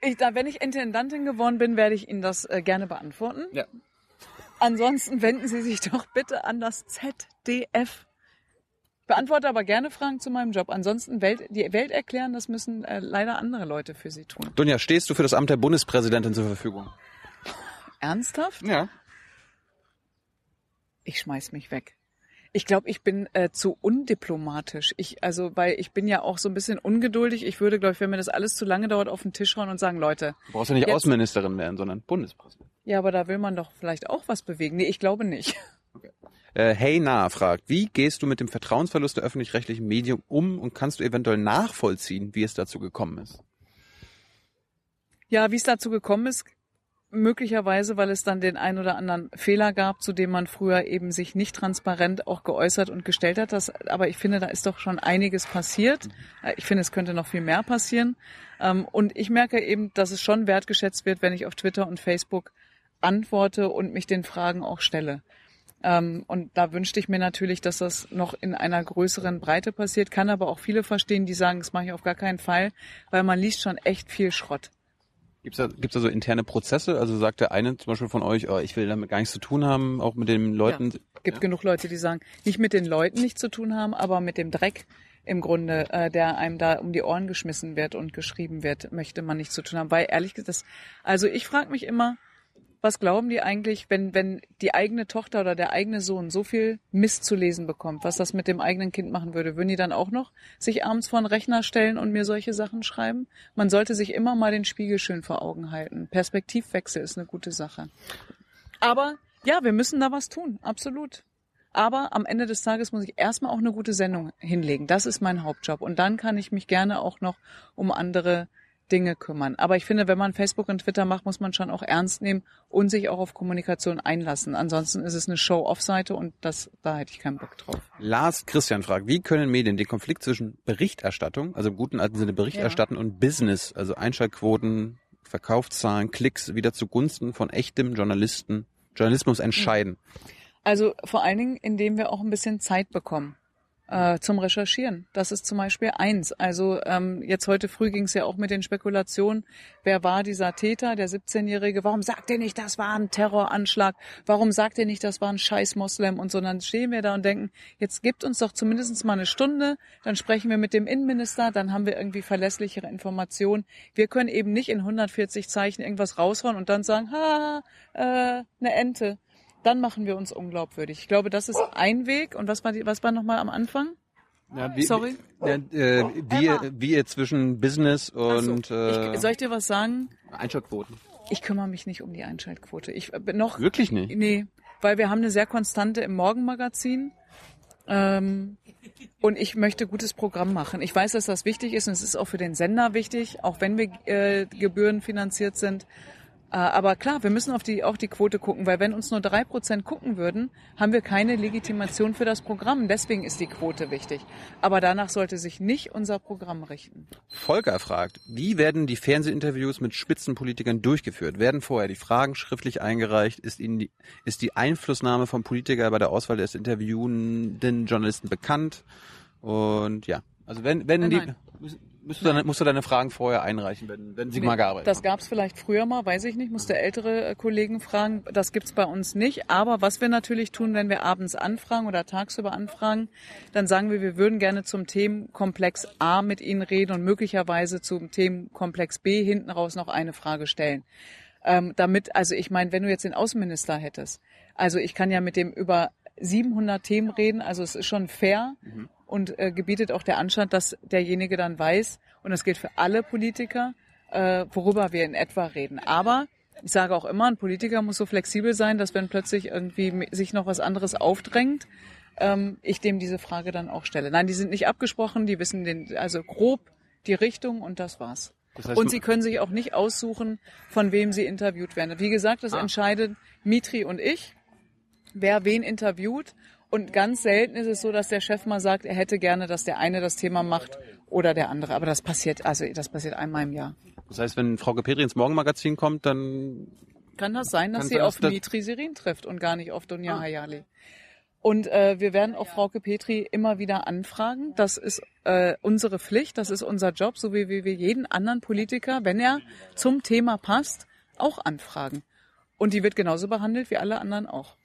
Speaker 1: ich, da, wenn ich Intendantin geworden bin, werde ich Ihnen das äh, gerne beantworten.
Speaker 4: Ja.
Speaker 1: Ansonsten wenden Sie sich doch bitte an das ZDF. Ich beantworte aber gerne Fragen zu meinem Job. Ansonsten Welt, die Welt erklären, das müssen äh, leider andere Leute für Sie tun.
Speaker 4: Dunja, stehst du für das Amt der Bundespräsidentin zur Verfügung?
Speaker 1: Ernsthaft?
Speaker 4: Ja.
Speaker 1: Ich schmeiß mich weg. Ich glaube, ich bin äh, zu undiplomatisch. Ich, also, weil ich bin ja auch so ein bisschen ungeduldig. Ich würde, glaube ich, wenn mir das alles zu lange dauert, auf den Tisch hauen und sagen, Leute,
Speaker 4: Du brauchst ja nicht
Speaker 1: Jetzt-
Speaker 4: Außenministerin werden, sondern Bundespräsidentin.
Speaker 1: ja, aber da will man doch vielleicht auch was bewegen. Nee, ich glaube nicht.
Speaker 4: Äh, hey Na fragt, wie gehst du mit dem Vertrauensverlust der öffentlich-rechtlichen Medien um und kannst du eventuell nachvollziehen, wie es dazu gekommen ist?
Speaker 1: Ja, wie es dazu gekommen ist, möglicherweise, weil es dann den ein oder anderen Fehler gab, zu dem man früher eben sich nicht transparent auch geäußert und gestellt hat. Das, aber ich finde, da ist doch schon einiges passiert. Äh, Ich finde, es könnte noch viel mehr passieren. Ähm, Und ich merke eben, dass es schon wertgeschätzt wird, wenn ich auf Twitter und Facebook antworte und mich den Fragen auch stelle. Ähm, Und da wünschte ich mir natürlich, dass das noch in einer größeren Breite passiert, kann aber auch viele verstehen, die sagen, das mache ich auf gar keinen Fall, weil man liest schon echt viel Schrott.
Speaker 4: Gibt's da, gibt's da so interne Prozesse? Also sagt der eine zum Beispiel von euch, oh, ich will damit gar nichts zu tun haben, auch mit den Leuten.
Speaker 1: gibt
Speaker 4: Ja.
Speaker 1: genug Leute, die sagen, nicht mit den Leuten nichts zu tun haben, aber mit dem Dreck im Grunde, äh, der einem da um die Ohren geschmissen wird und geschrieben wird, möchte man nichts zu tun haben. Weil ehrlich gesagt, das, also ich frage mich immer, was glauben die eigentlich, wenn, wenn die eigene Tochter oder der eigene Sohn so viel Mist zu lesen bekommt, was das mit dem eigenen Kind machen würde? Würden die dann auch noch sich abends vor den Rechner stellen und mir solche Sachen schreiben? Man sollte sich immer mal den Spiegel schön vor Augen halten. Perspektivwechsel ist eine gute Sache. Aber ja, wir müssen da was tun, absolut. Aber am Ende des Tages muss ich erstmal auch eine gute Sendung hinlegen. Das ist mein Hauptjob. Und dann kann ich mich gerne auch noch um andere Dinge kümmern. Aber ich finde, wenn man Facebook und Twitter macht, muss man schon auch ernst nehmen und sich auch auf Kommunikation einlassen. Ansonsten ist es eine Show-off-Seite und das, da hätte ich keinen Bock drauf.
Speaker 4: Lars Christian fragt, wie können Medien den Konflikt zwischen Berichterstattung, also im guten alten Sinne Berichterstatten und Business, also Einschaltquoten, Verkaufszahlen, Klicks wieder zugunsten von echtem Journalisten, Journalismus entscheiden?
Speaker 1: Also vor allen Dingen, indem wir auch ein bisschen Zeit bekommen äh, zum Recherchieren. Das ist zum Beispiel eins. Also ähm, jetzt heute früh ging es ja auch mit den Spekulationen, wer war dieser Täter, der 17-Jährige, warum sagt er nicht, das war ein Terroranschlag, warum sagt er nicht, das war ein scheiß Moslem und so. Dann stehen wir da und denken, jetzt gibt uns doch zumindest mal eine Stunde, dann sprechen wir mit dem Innenminister, dann haben wir irgendwie verlässlichere Informationen. Wir können eben nicht in 140 Zeichen irgendwas raushauen und dann sagen, ha, äh, eine Ente dann machen wir uns unglaubwürdig. Ich glaube, das ist ein Weg. Und was war, die, was war nochmal am Anfang?
Speaker 4: Ja, wie,
Speaker 1: Sorry?
Speaker 4: Ja, äh, wie, wie ihr zwischen Business und
Speaker 1: so,
Speaker 4: äh,
Speaker 1: ich, soll ich dir was sagen?
Speaker 4: Einschaltquoten.
Speaker 1: Ich kümmere mich nicht um die Einschaltquote. Ich bin noch.
Speaker 4: Wirklich nicht?
Speaker 1: Nee, weil wir haben eine sehr konstante im Morgenmagazin. Ähm, und ich möchte gutes Programm machen. Ich weiß, dass das wichtig ist und es ist auch für den Sender wichtig, auch wenn wir äh, gebührenfinanziert sind. Äh, aber klar, wir müssen auf die, auch die Quote gucken, weil wenn uns nur drei Prozent gucken würden, haben wir keine Legitimation für das Programm. Deswegen ist die Quote wichtig. Aber danach sollte sich nicht unser Programm richten.
Speaker 4: Volker fragt, wie werden die Fernsehinterviews mit Spitzenpolitikern durchgeführt? Werden vorher die Fragen schriftlich eingereicht? Ist Ihnen die, ist die Einflussnahme vom Politiker bei der Auswahl des interviewenden Journalisten bekannt? Und ja, also wenn, wenn
Speaker 1: Nein,
Speaker 4: die. Musst du, deine, musst du deine Fragen vorher einreichen, wenn, wenn sie mal gearbeitet
Speaker 1: Das gab es vielleicht früher mal, weiß ich nicht, musste ältere äh, Kollegen fragen. Das gibt's bei uns nicht. Aber was wir natürlich tun, wenn wir abends anfragen oder tagsüber anfragen, dann sagen wir, wir würden gerne zum Themenkomplex A mit Ihnen reden und möglicherweise zum Themenkomplex B hinten raus noch eine Frage stellen. Ähm, damit, also ich meine, wenn du jetzt den Außenminister hättest, also ich kann ja mit dem über 700 Themen reden, also es ist schon fair und äh, gebietet auch der Anstand, dass derjenige dann weiß, und das gilt für alle Politiker, äh, worüber wir in etwa reden. Aber ich sage auch immer, ein Politiker muss so flexibel sein, dass wenn plötzlich irgendwie sich noch was anderes aufdrängt, ähm, ich dem diese Frage dann auch stelle. Nein, die sind nicht abgesprochen, die wissen den, also grob die Richtung und das war's.
Speaker 4: Das heißt,
Speaker 1: Und sie können sich auch nicht aussuchen, von wem sie interviewt werden. Wie gesagt, das
Speaker 4: Ah.
Speaker 1: entscheidet Mitri und ich, wer wen interviewt. Und ganz selten ist es so, dass der Chef mal sagt, er hätte gerne, dass der eine das Thema macht oder der andere. Aber das passiert, also das passiert einmal im Jahr.
Speaker 4: Das heißt, wenn Frau Petri ins Morgenmagazin kommt, dann
Speaker 1: Kann das sein, dass
Speaker 4: Kann
Speaker 1: sie auf
Speaker 4: das-
Speaker 1: Mitri Serin trifft und gar nicht auf Dunja Hayali? Und äh, wir werden auch Frauke Petri immer wieder anfragen. Das ist äh, unsere Pflicht, das ist unser Job, so wie wir jeden anderen Politiker, wenn er zum Thema passt, auch anfragen. Und die wird genauso behandelt wie alle anderen auch.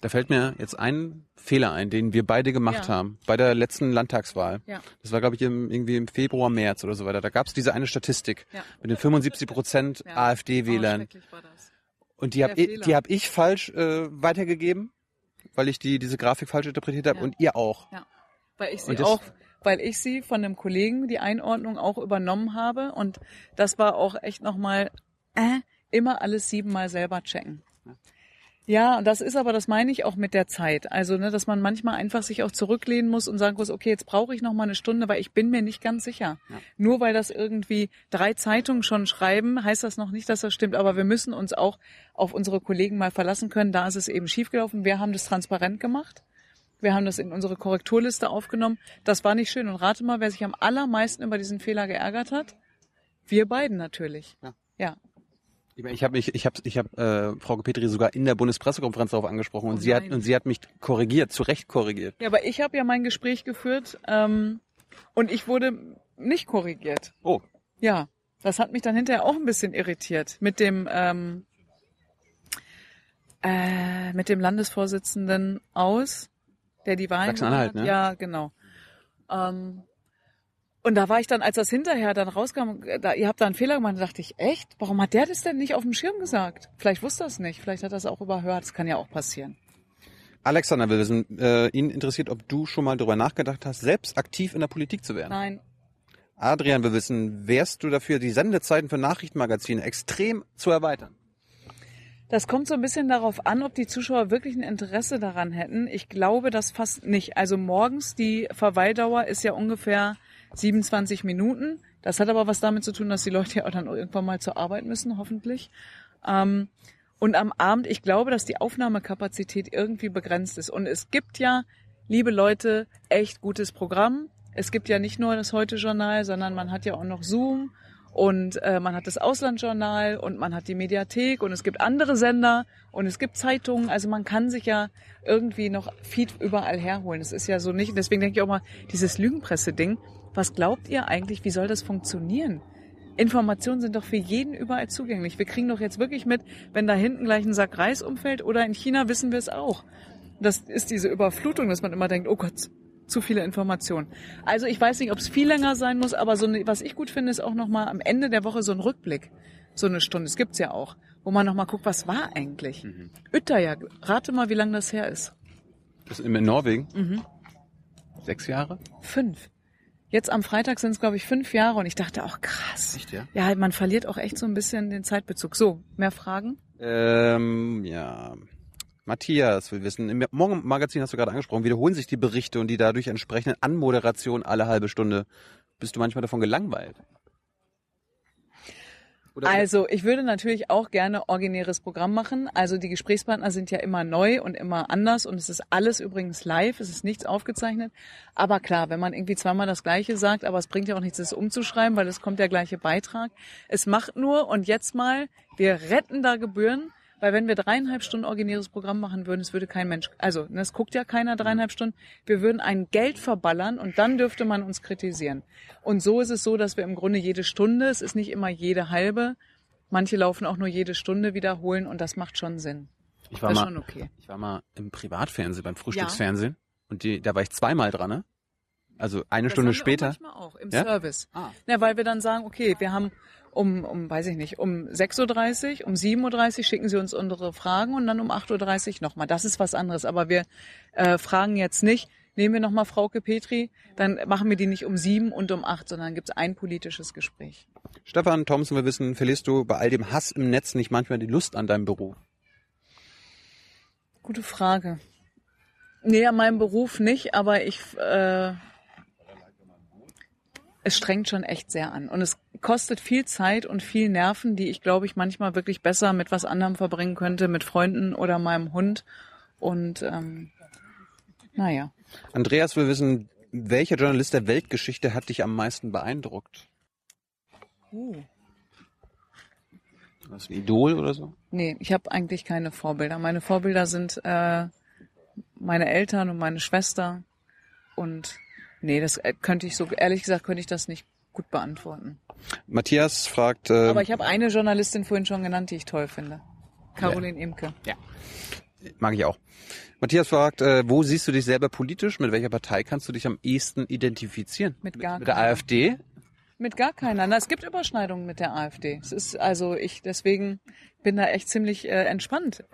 Speaker 4: Da fällt mir jetzt ein Fehler ein, den wir beide gemacht
Speaker 1: Ja.
Speaker 4: haben bei der letzten Landtagswahl.
Speaker 1: Ja.
Speaker 4: Das war, glaube ich, im, irgendwie im Februar, März oder so weiter. Da gab es diese eine Statistik
Speaker 1: Ja.
Speaker 4: mit den 75 Prozent
Speaker 1: Ja.
Speaker 4: AfD-Wählern.
Speaker 1: Oh, schrecklich war das.
Speaker 4: und die habe ich, die hab ich falsch äh, weitergegeben, weil ich die diese Grafik falsch interpretiert habe und ihr auch.
Speaker 1: Ja, weil ich sie
Speaker 4: das-
Speaker 1: auch, weil ich sie von einem Kollegen die Einordnung auch übernommen habe und das war auch echt nochmal äh, immer alles siebenmal selber checken. Ja, und das ist aber, das meine ich auch mit der Zeit. Also, ne, dass man manchmal einfach sich auch zurücklehnen muss und sagen muss, okay, jetzt brauche ich noch mal eine Stunde, weil ich bin mir nicht ganz sicher. Nur weil das irgendwie drei Zeitungen schon schreiben, heißt das noch nicht, dass das stimmt. Aber wir müssen uns auch auf unsere Kollegen mal verlassen können. Da ist es eben schiefgelaufen. Wir haben das transparent gemacht. Wir haben das in unsere Korrekturliste aufgenommen. Das war nicht schön. Und rate mal, wer sich am allermeisten über diesen Fehler geärgert hat? Wir beiden natürlich.
Speaker 4: Ja.
Speaker 1: Ja.
Speaker 4: Ich, ich habe mich, ich habe, ich habe äh, Frau Petri sogar in der Bundespressekonferenz darauf angesprochen und
Speaker 1: Oh
Speaker 4: sie hat und sie hat mich korrigiert, zu Recht korrigiert.
Speaker 1: Ja, aber ich habe ja mein Gespräch geführt ähm, und ich wurde nicht korrigiert.
Speaker 4: Oh,
Speaker 1: Ja, das hat mich dann hinterher auch ein bisschen irritiert mit dem ähm, äh, mit dem Landesvorsitzenden aus, der die Wahlen
Speaker 4: Sachsen-Anhalt, ne?
Speaker 1: hat. Ja, genau. Ähm, und da war ich dann, als das hinterher dann rauskam, da, ihr habt da einen Fehler gemacht, da dachte ich, echt? Warum hat der das denn nicht auf dem Schirm gesagt? Vielleicht wusste er es nicht, vielleicht hat er es auch überhört, das kann ja auch passieren.
Speaker 4: Alexander will wissen, äh, ihn interessiert, ob du schon mal darüber nachgedacht hast, selbst aktiv in der Politik zu werden.
Speaker 1: Nein,
Speaker 4: Adrian will wissen, wärst du dafür, die Sendezeiten für Nachrichtenmagazine extrem zu erweitern?
Speaker 1: Das kommt so ein bisschen darauf an, ob die Zuschauer wirklich ein Interesse daran hätten. Ich glaube das fast nicht. Also morgens, die Verweildauer ist ja ungefähr 27 Minuten. Das hat aber was damit zu tun, dass die Leute ja auch dann irgendwann mal zur Arbeit müssen, hoffentlich. Ähm, und am Abend, ich glaube, dass die Aufnahmekapazität irgendwie begrenzt ist. Und es gibt ja, liebe Leute, echt gutes Programm. Es gibt ja nicht nur das Heute-Journal, sondern man hat ja auch noch Zoom und äh, man hat das Auslandjournal und man hat die Mediathek und es gibt andere Sender und es gibt Zeitungen. Also man kann sich ja irgendwie noch Feed überall herholen. Es ist ja so nicht. Deswegen denke ich auch mal, dieses Lügenpresse-Ding. Was glaubt ihr eigentlich? Wie soll das funktionieren? Informationen sind doch für jeden überall zugänglich. Wir kriegen doch jetzt wirklich mit, wenn da hinten gleich ein Sack Reis umfällt oder in China wissen wir es auch. Das ist diese Überflutung, dass man immer denkt, oh Gott, zu viele Informationen. Also ich weiß nicht, ob es viel länger sein muss, aber so eine, was ich gut finde, ist auch nochmal am Ende der Woche so ein Rückblick. So eine Stunde, das gibt's ja auch, wo man nochmal guckt, was war eigentlich. Mhm. Uttaya, rate mal, wie lange das her ist.
Speaker 4: Das ist in Norwegen? Mhm. Sechs Jahre?
Speaker 1: Fünf. Jetzt am Freitag sind es, glaube ich, fünf Jahre und ich dachte auch, krass. Echt, ja? Ja, man verliert auch echt so ein bisschen den Zeitbezug. So, mehr Fragen?
Speaker 4: Ähm, ja. Matthias will wissen, im Morgenmagazin hast du gerade angesprochen, wiederholen sich die Berichte und die dadurch entsprechenden Anmoderationen alle halbe Stunde. Bist du manchmal davon gelangweilt?
Speaker 1: Oder also ich würde natürlich auch gerne originäres Programm machen. Also die Gesprächspartner sind ja immer neu und immer anders und es ist alles übrigens live, es ist nichts aufgezeichnet. Aber klar, wenn man irgendwie zweimal das Gleiche sagt, aber es bringt ja auch nichts, das umzuschreiben, weil es kommt der gleiche Beitrag. Es macht nur und jetzt mal, wir retten da Gebühren weil wenn wir dreieinhalb Stunden originäres Programm machen würden, es würde kein Mensch, also das guckt ja keiner dreieinhalb Stunden, wir würden ein Geld verballern und dann dürfte man uns kritisieren. Und so ist es so, dass wir im Grunde jede Stunde, es ist nicht immer jede halbe, manche laufen auch nur jede Stunde wiederholen und das macht schon Sinn.
Speaker 4: Ich war, mal, okay. ich war mal im Privatfernsehen, beim Frühstücksfernsehen ja. und die, da war ich zweimal dran, ne? Also eine das Stunde später.
Speaker 1: Auch manchmal auch im ja? Service. Ah. Ja, weil wir dann sagen, okay, wir haben um, um, weiß ich nicht, um 6.30 Uhr, um 7.30 Uhr schicken Sie uns unsere Fragen und dann um 8.30 Uhr nochmal. Das ist was anderes. Aber wir äh, fragen jetzt nicht, nehmen wir nochmal Frauke Petri, dann machen wir die nicht um sieben und um acht, sondern gibt es ein politisches Gespräch.
Speaker 4: Stefan Thompson, wir wissen, verlierst du bei all dem Hass im Netz nicht manchmal die Lust an deinem Beruf?
Speaker 1: Gute Frage. Nee, an meinem Beruf nicht, aber ich äh, es strengt schon echt sehr an. Und es kostet viel Zeit und viel Nerven, die ich, glaube ich, manchmal wirklich besser mit was anderem verbringen könnte, mit Freunden oder meinem Hund. Und ähm, naja.
Speaker 4: Andreas will wissen, welcher Journalist der Weltgeschichte hat dich am meisten beeindruckt? Uh. Was, ein Idol oder so?
Speaker 1: Nee, ich habe eigentlich keine Vorbilder. Meine Vorbilder sind äh, meine Eltern und meine Schwester und Nee, das äh, könnte ich so, ehrlich gesagt, könnte ich das nicht gut beantworten.
Speaker 4: Matthias fragt.
Speaker 1: Äh, Aber ich habe eine Journalistin vorhin schon genannt, die ich toll finde. Caroline ja. Imke.
Speaker 4: Ja. Mag ich auch. Matthias fragt, äh, wo siehst du dich selber politisch? Mit welcher Partei kannst du dich am ehesten identifizieren?
Speaker 1: Mit gar
Speaker 4: mit, mit der AfD?
Speaker 1: Mit gar keiner. Na, es gibt Überschneidungen mit der AfD. Es ist also ich deswegen bin da echt ziemlich äh, entspannt.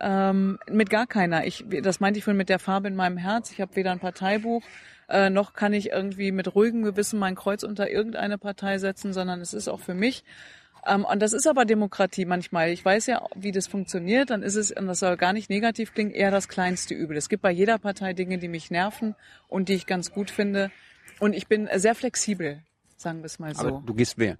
Speaker 1: Ähm, mit gar keiner. Ich, das meinte ich vorhin mit der Farbe in meinem Herz. Ich habe weder ein Parteibuch äh, noch kann ich irgendwie mit ruhigem Gewissen mein Kreuz unter irgendeine Partei setzen, sondern es ist auch für mich. Ähm, und das ist aber Demokratie manchmal. Ich weiß ja, wie das funktioniert. Dann ist es, und das soll gar nicht negativ klingen, eher das kleinste Übel. Es gibt bei jeder Partei Dinge, die mich nerven und die ich ganz gut finde. Und ich bin sehr flexibel, sagen wir es mal so.
Speaker 4: Aber du gehst wählen.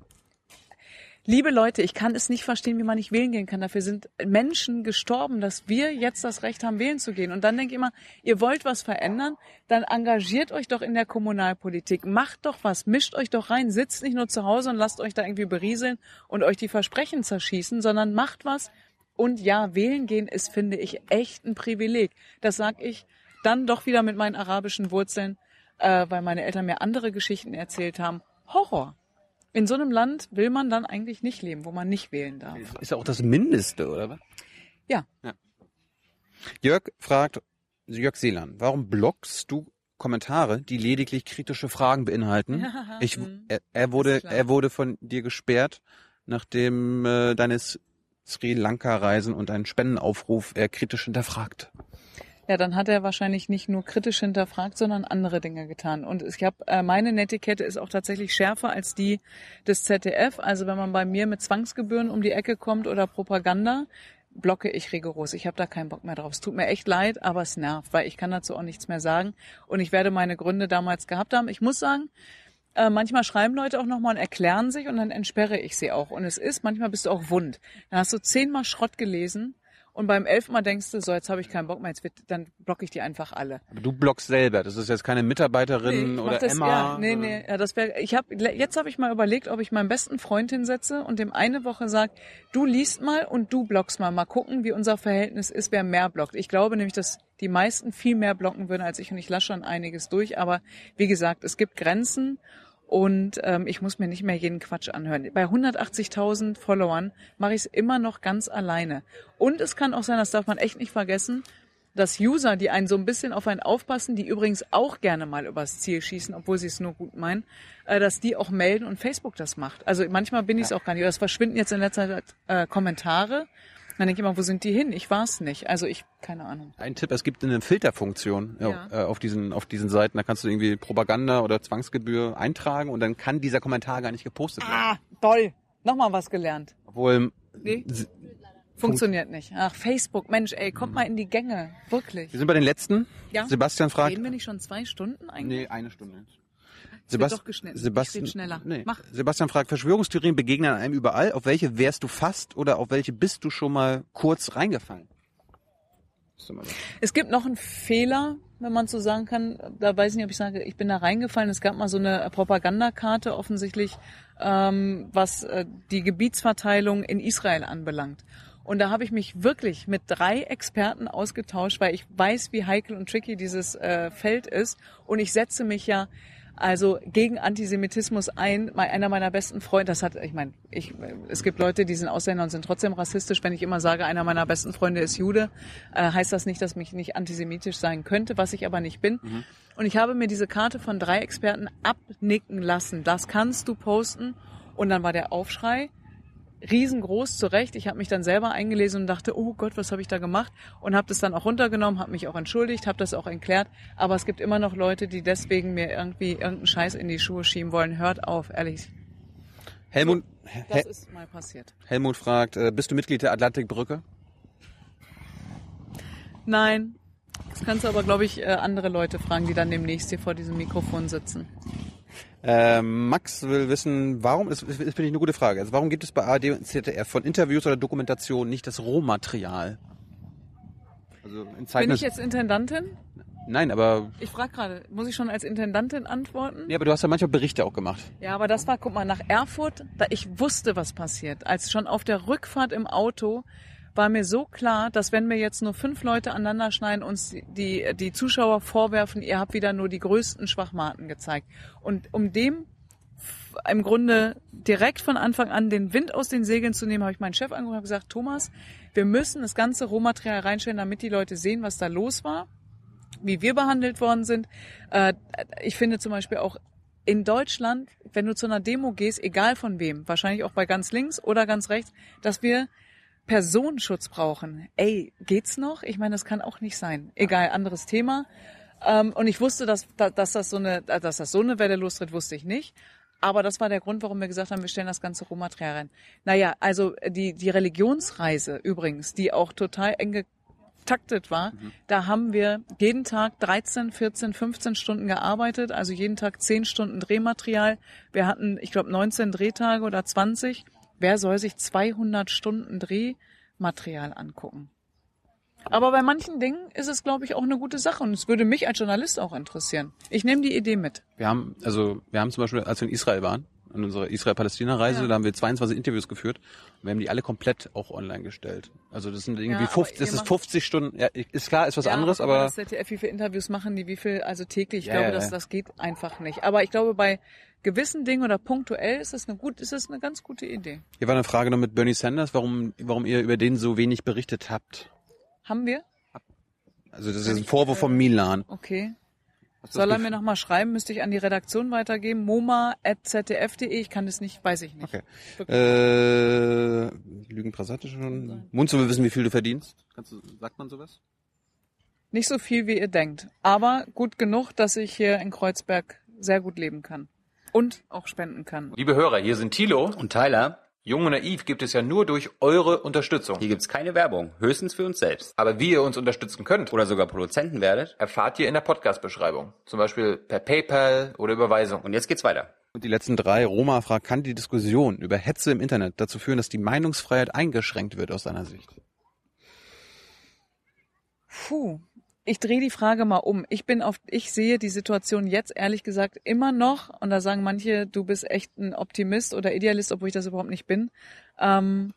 Speaker 1: Liebe Leute, ich kann es nicht verstehen, wie man nicht wählen gehen kann. Dafür sind Menschen gestorben, dass wir jetzt das Recht haben, wählen zu gehen. Und dann denke ich immer, ihr wollt was verändern, dann engagiert euch doch in der Kommunalpolitik. Macht doch was, mischt euch doch rein, sitzt nicht nur zu Hause und lasst euch da irgendwie berieseln und euch die Versprechen zerschießen, sondern macht was. Und ja, wählen gehen ist, finde ich, echt ein Privileg. Das sag ich dann doch wieder mit meinen arabischen Wurzeln, äh, weil meine Eltern mir andere Geschichten erzählt haben. Horror. In so einem Land will man dann eigentlich nicht leben, wo man nicht wählen darf.
Speaker 4: Ist ja auch das Mindeste, oder was?
Speaker 1: Ja. ja.
Speaker 4: Jörg fragt, Jörg Seelan, warum blockst du Kommentare, die lediglich kritische Fragen beinhalten? ich, mhm. er, er wurde, er wurde von dir gesperrt, nachdem äh, deines Sri Lanka-Reisen und einen Spendenaufruf er kritisch hinterfragt.
Speaker 1: Ja, dann hat er wahrscheinlich nicht nur kritisch hinterfragt, sondern andere Dinge getan. Und ich habe äh, meine Netiquette ist auch tatsächlich schärfer als die des ZDF. Also wenn man bei mir mit Zwangsgebühren um die Ecke kommt oder Propaganda, blocke ich rigoros. Ich habe da keinen Bock mehr drauf. Es tut mir echt leid, aber es nervt, weil ich kann dazu auch nichts mehr sagen. Und ich werde meine Gründe damals gehabt haben. Ich muss sagen, Äh, manchmal schreiben Leute auch nochmal und erklären sich und dann entsperre ich sie auch. Und es ist, manchmal bist du auch wund. Dann hast du zehnmal Schrott gelesen und beim elften Mal denkst du, so, jetzt habe ich keinen Bock mehr, jetzt wird, dann blocke ich die einfach alle.
Speaker 4: Aber du blockst selber. Das ist jetzt keine Mitarbeiterin
Speaker 1: mach
Speaker 4: oder
Speaker 1: das,
Speaker 4: Emma.
Speaker 1: Ja, nee, nee, ja, das wäre. Ich habe jetzt habe ich mal überlegt, ob ich meinen besten Freund hinsetze und dem eine Woche sag, du liest mal und du blockst mal, mal gucken, wie unser Verhältnis ist, wer mehr blockt. Ich glaube nämlich, dass die meisten viel mehr blocken würden als ich und ich lasse schon einiges durch. Aber wie gesagt, es gibt Grenzen und ähm, ich muss mir nicht mehr jeden Quatsch anhören. Bei 180.000 Followern mache ich es immer noch ganz alleine. Und es kann auch sein, das darf man echt nicht vergessen, dass User, die einen so ein bisschen auf einen aufpassen, die übrigens auch gerne mal übers Ziel schießen, obwohl sie es nur gut meinen, äh, dass die auch melden und Facebook das macht. Also manchmal bin ich es auch gar nicht. Es verschwinden jetzt in letzter Zeit äh, Kommentare. Dann denke ich immer, wo sind die hin? Ich war es nicht. Also ich, keine Ahnung.
Speaker 4: Ein Tipp, es gibt eine Filterfunktion
Speaker 1: Ja.
Speaker 4: äh, auf diesen auf diesen Seiten. Da kannst du irgendwie Propaganda oder Zwangsgebühr eintragen und dann kann dieser Kommentar gar nicht gepostet werden.
Speaker 1: Ah, toll. Nochmal was gelernt.
Speaker 4: Obwohl
Speaker 1: Nee. Funktioniert nicht. Ach, Facebook, Mensch, ey, kommt mal in die Gänge. Wirklich.
Speaker 4: wir sind bei den letzten.
Speaker 1: Ja.
Speaker 4: Sebastian fragt.
Speaker 1: Reden wir nicht schon zwei Stunden eigentlich?
Speaker 4: Nee, eine Stunde jetzt.
Speaker 1: Geschnitten.
Speaker 4: Sebastian,
Speaker 1: Ich red schneller.
Speaker 4: Nee.
Speaker 1: Mach.
Speaker 4: Sebastian fragt, Verschwörungstheorien begegnen einem überall. Auf welche wärst du fast oder auf welche bist du schon mal kurz reingefallen?
Speaker 1: Es gibt noch einen Fehler, wenn man so sagen kann. Da weiß ich nicht, ob ich sage, ich bin da reingefallen. Es gab mal so eine Propagandakarte offensichtlich, ähm, was äh, die Gebietsverteilung in Israel anbelangt. Und da habe ich mich wirklich mit drei Experten ausgetauscht, weil ich weiß, wie heikel und tricky dieses äh, Feld ist. Und ich setze mich ja also gegen Antisemitismus ein. Einer meiner besten Freunde, das hat, ich meine, ich, es gibt Leute, die sind Ausländer und sind trotzdem rassistisch. Wenn ich immer sage, einer meiner besten Freunde ist Jude, äh, heißt das nicht, dass mich nicht antisemitisch sein könnte, was ich aber nicht bin. Und ich habe mir diese Karte von drei Experten abnicken lassen. Das kannst du posten. Und dann war der Aufschrei riesengroß, zu Recht. Ich habe mich dann selber eingelesen und dachte, oh Gott, was habe ich da gemacht? Und habe das dann auch runtergenommen, habe mich auch entschuldigt, habe das auch erklärt. Aber es gibt immer noch Leute, die deswegen mir irgendwie irgendeinen Scheiß in die Schuhe schieben wollen. Hört auf, ehrlich.
Speaker 4: Helmut,
Speaker 1: Das ist mal passiert.
Speaker 4: Helmut fragt, äh, bist du Mitglied der Atlantikbrücke?
Speaker 1: Nein. Das kannst du aber, glaube ich, äh, andere Leute fragen, die dann demnächst hier vor diesem Mikrofon sitzen.
Speaker 4: Äh, Max will wissen, warum, das, das finde ich eine gute Frage, also warum gibt es bei ARD und ZDF von Interviews oder Dokumentationen nicht das Rohmaterial? Also in Zeiten
Speaker 1: Bin ich jetzt Intendantin?
Speaker 4: Nein, aber,
Speaker 1: Ich frage gerade, muss ich schon als Intendantin antworten?
Speaker 4: nee, aber du hast ja manchmal Berichte auch gemacht.
Speaker 1: Ja, aber das war, guck mal, nach Erfurt, da ich wusste, was passiert. Als schon auf der Rückfahrt im Auto war mir so klar, dass wenn wir jetzt nur fünf Leute aneinander schneiden, uns die, die Zuschauer vorwerfen, ihr habt wieder nur die größten Schwachmaten gezeigt. Und um dem im Grunde direkt von Anfang an den Wind aus den Segeln zu nehmen, habe ich meinen Chef angerufen und gesagt, Thomas, wir müssen das ganze Rohmaterial reinstellen, damit die Leute sehen, was da los war wie wir behandelt worden sind. Äh, ich finde zum Beispiel auch in Deutschland, wenn du zu einer Demo gehst, egal von wem, wahrscheinlich auch bei ganz links oder ganz rechts, dass wir Personenschutz brauchen. Ey, geht's noch? Ich meine, das kann auch nicht sein. Egal, anderes Thema. Ähm, und ich wusste, dass, da- dass das so eine, dass das so eine Welle lostritt, wusste ich nicht. Aber das war der Grund, warum wir gesagt haben, wir stellen das ganze Rohmaterial rein. Naja, also die, die Religionsreise übrigens, die auch total eng getaktet war, da haben wir jeden Tag 13, 14, 15 Stunden gearbeitet, also jeden Tag 10 Stunden Drehmaterial. Wir hatten, ich glaube, 19 Drehtage oder 20. Wer soll sich 200 Stunden Drehmaterial angucken? Aber bei manchen Dingen ist es, glaube ich, auch eine gute Sache und es würde mich als Journalist auch interessieren. Ich nehme die Idee mit.
Speaker 4: Wir haben, also, wir haben zum Beispiel, als wir in Israel waren, an unserer Israel-Palästina-Reise,
Speaker 1: Ja.
Speaker 4: da haben wir 22 Interviews geführt und wir haben die alle komplett auch online gestellt. Also das sind irgendwie
Speaker 1: aber
Speaker 4: 50, das ist
Speaker 1: macht-
Speaker 4: 50 Stunden, ja, ist klar, ist was
Speaker 1: Ja,
Speaker 4: anderes, aber
Speaker 1: Das ZDF, wie viele Interviews machen die, wie viel, also täglich. Ich
Speaker 4: Ja,
Speaker 1: glaube,
Speaker 4: ja,
Speaker 1: das,
Speaker 4: ja.
Speaker 1: das geht einfach nicht. Aber ich glaube, bei gewissen Dingen oder punktuell ist es eine gut, ist es eine ganz gute Idee.
Speaker 4: hier war eine Frage noch mit Bernie Sanders, warum, warum ihr über den so wenig berichtet habt.
Speaker 1: Haben wir?
Speaker 4: Also das ist ein Vorwurf von Milan.
Speaker 1: Okay. Soll er mir nochmal schreiben? Müsste ich an die Redaktion weitergeben? moma.zdf.de? Ich kann das nicht, weiß ich nicht.
Speaker 4: Okay. Äh, Lügen Prasate schon. Munzo will wissen, wie viel du verdienst. Kannst du, sagt man sowas?
Speaker 1: Nicht so viel, wie ihr denkt. Aber gut genug, dass ich hier in Kreuzberg sehr gut leben kann. Und auch spenden kann.
Speaker 2: Liebe Hörer, hier sind Thilo.
Speaker 3: Und Tyler,
Speaker 2: Jung und Naiv gibt es ja nur durch eure Unterstützung.
Speaker 3: hier gibt's keine Werbung, höchstens für uns selbst.
Speaker 2: Aber wie ihr uns unterstützen könnt,
Speaker 3: Oder sogar Produzenten werdet.
Speaker 2: erfahrt ihr in der Podcast-Beschreibung. Zum Beispiel per PayPal oder Überweisung.
Speaker 3: Und jetzt geht's weiter.
Speaker 4: Und die letzten drei, Roma fragt, kann die Diskussion über Hetze im Internet dazu führen, dass die Meinungsfreiheit eingeschränkt wird aus deiner Sicht?
Speaker 1: Puh. Ich drehe die Frage mal um. Ich bin auf, ich sehe die Situation jetzt ehrlich gesagt immer noch, und da sagen manche, du bist echt ein Optimist oder Idealist, obwohl ich das überhaupt nicht bin. Ähm,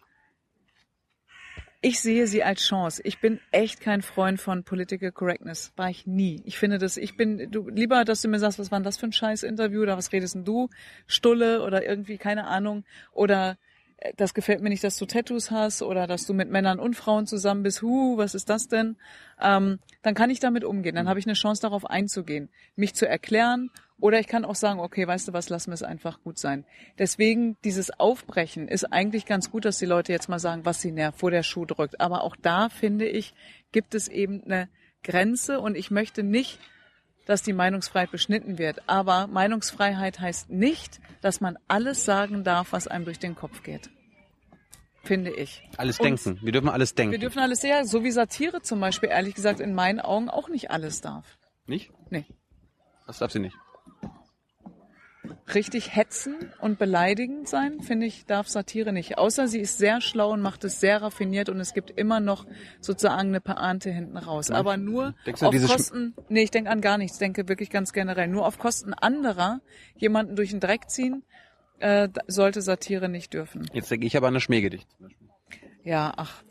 Speaker 1: ich sehe sie als Chance. Ich bin echt kein Freund von Political Correctness. War ich nie. Ich finde das, ich bin, du, lieber, dass du mir sagst, was war denn das für ein scheiß Interview oder was redest denn du? Stulle oder irgendwie, keine Ahnung. Oder das gefällt mir nicht, dass du Tattoos hast oder dass du mit Männern und Frauen zusammen bist. Huh, was ist das denn? Ähm, dann kann ich damit umgehen. Dann habe ich eine Chance, darauf einzugehen, mich zu erklären. Oder ich kann auch sagen, okay, weißt du was, lassen wir es einfach gut sein. Deswegen dieses Aufbrechen ist eigentlich ganz gut, dass die Leute jetzt mal sagen, was sie nervt, wo der Schuh drückt. Aber auch da finde ich, gibt es eben eine Grenze und ich möchte nicht, dass die Meinungsfreiheit beschnitten wird. Aber Meinungsfreiheit heißt nicht, dass man alles sagen darf, was einem durch den Kopf geht. Finde ich.
Speaker 4: Alles
Speaker 1: Und
Speaker 4: denken. Wir dürfen alles denken.
Speaker 1: Wir dürfen alles sehr, so wie Satire zum Beispiel, ehrlich gesagt, in meinen Augen auch nicht alles darf.
Speaker 4: nicht?
Speaker 1: Nee.
Speaker 4: Das darf sie nicht.
Speaker 1: Richtig hetzen und beleidigend sein, finde ich, darf Satire nicht. Außer sie ist sehr schlau und macht es sehr raffiniert und es gibt immer noch sozusagen eine Pointe hinten raus. Aber nur
Speaker 4: Denkst
Speaker 1: auf
Speaker 4: diese Schm-
Speaker 1: Kosten, nee, ich denke an gar nichts, denke wirklich ganz generell. Nur auf Kosten anderer jemanden durch den Dreck ziehen, äh, sollte Satire nicht dürfen.
Speaker 4: Jetzt denke ich aber an das Schmähgedicht. zum Beispiel.
Speaker 1: Ja, ach,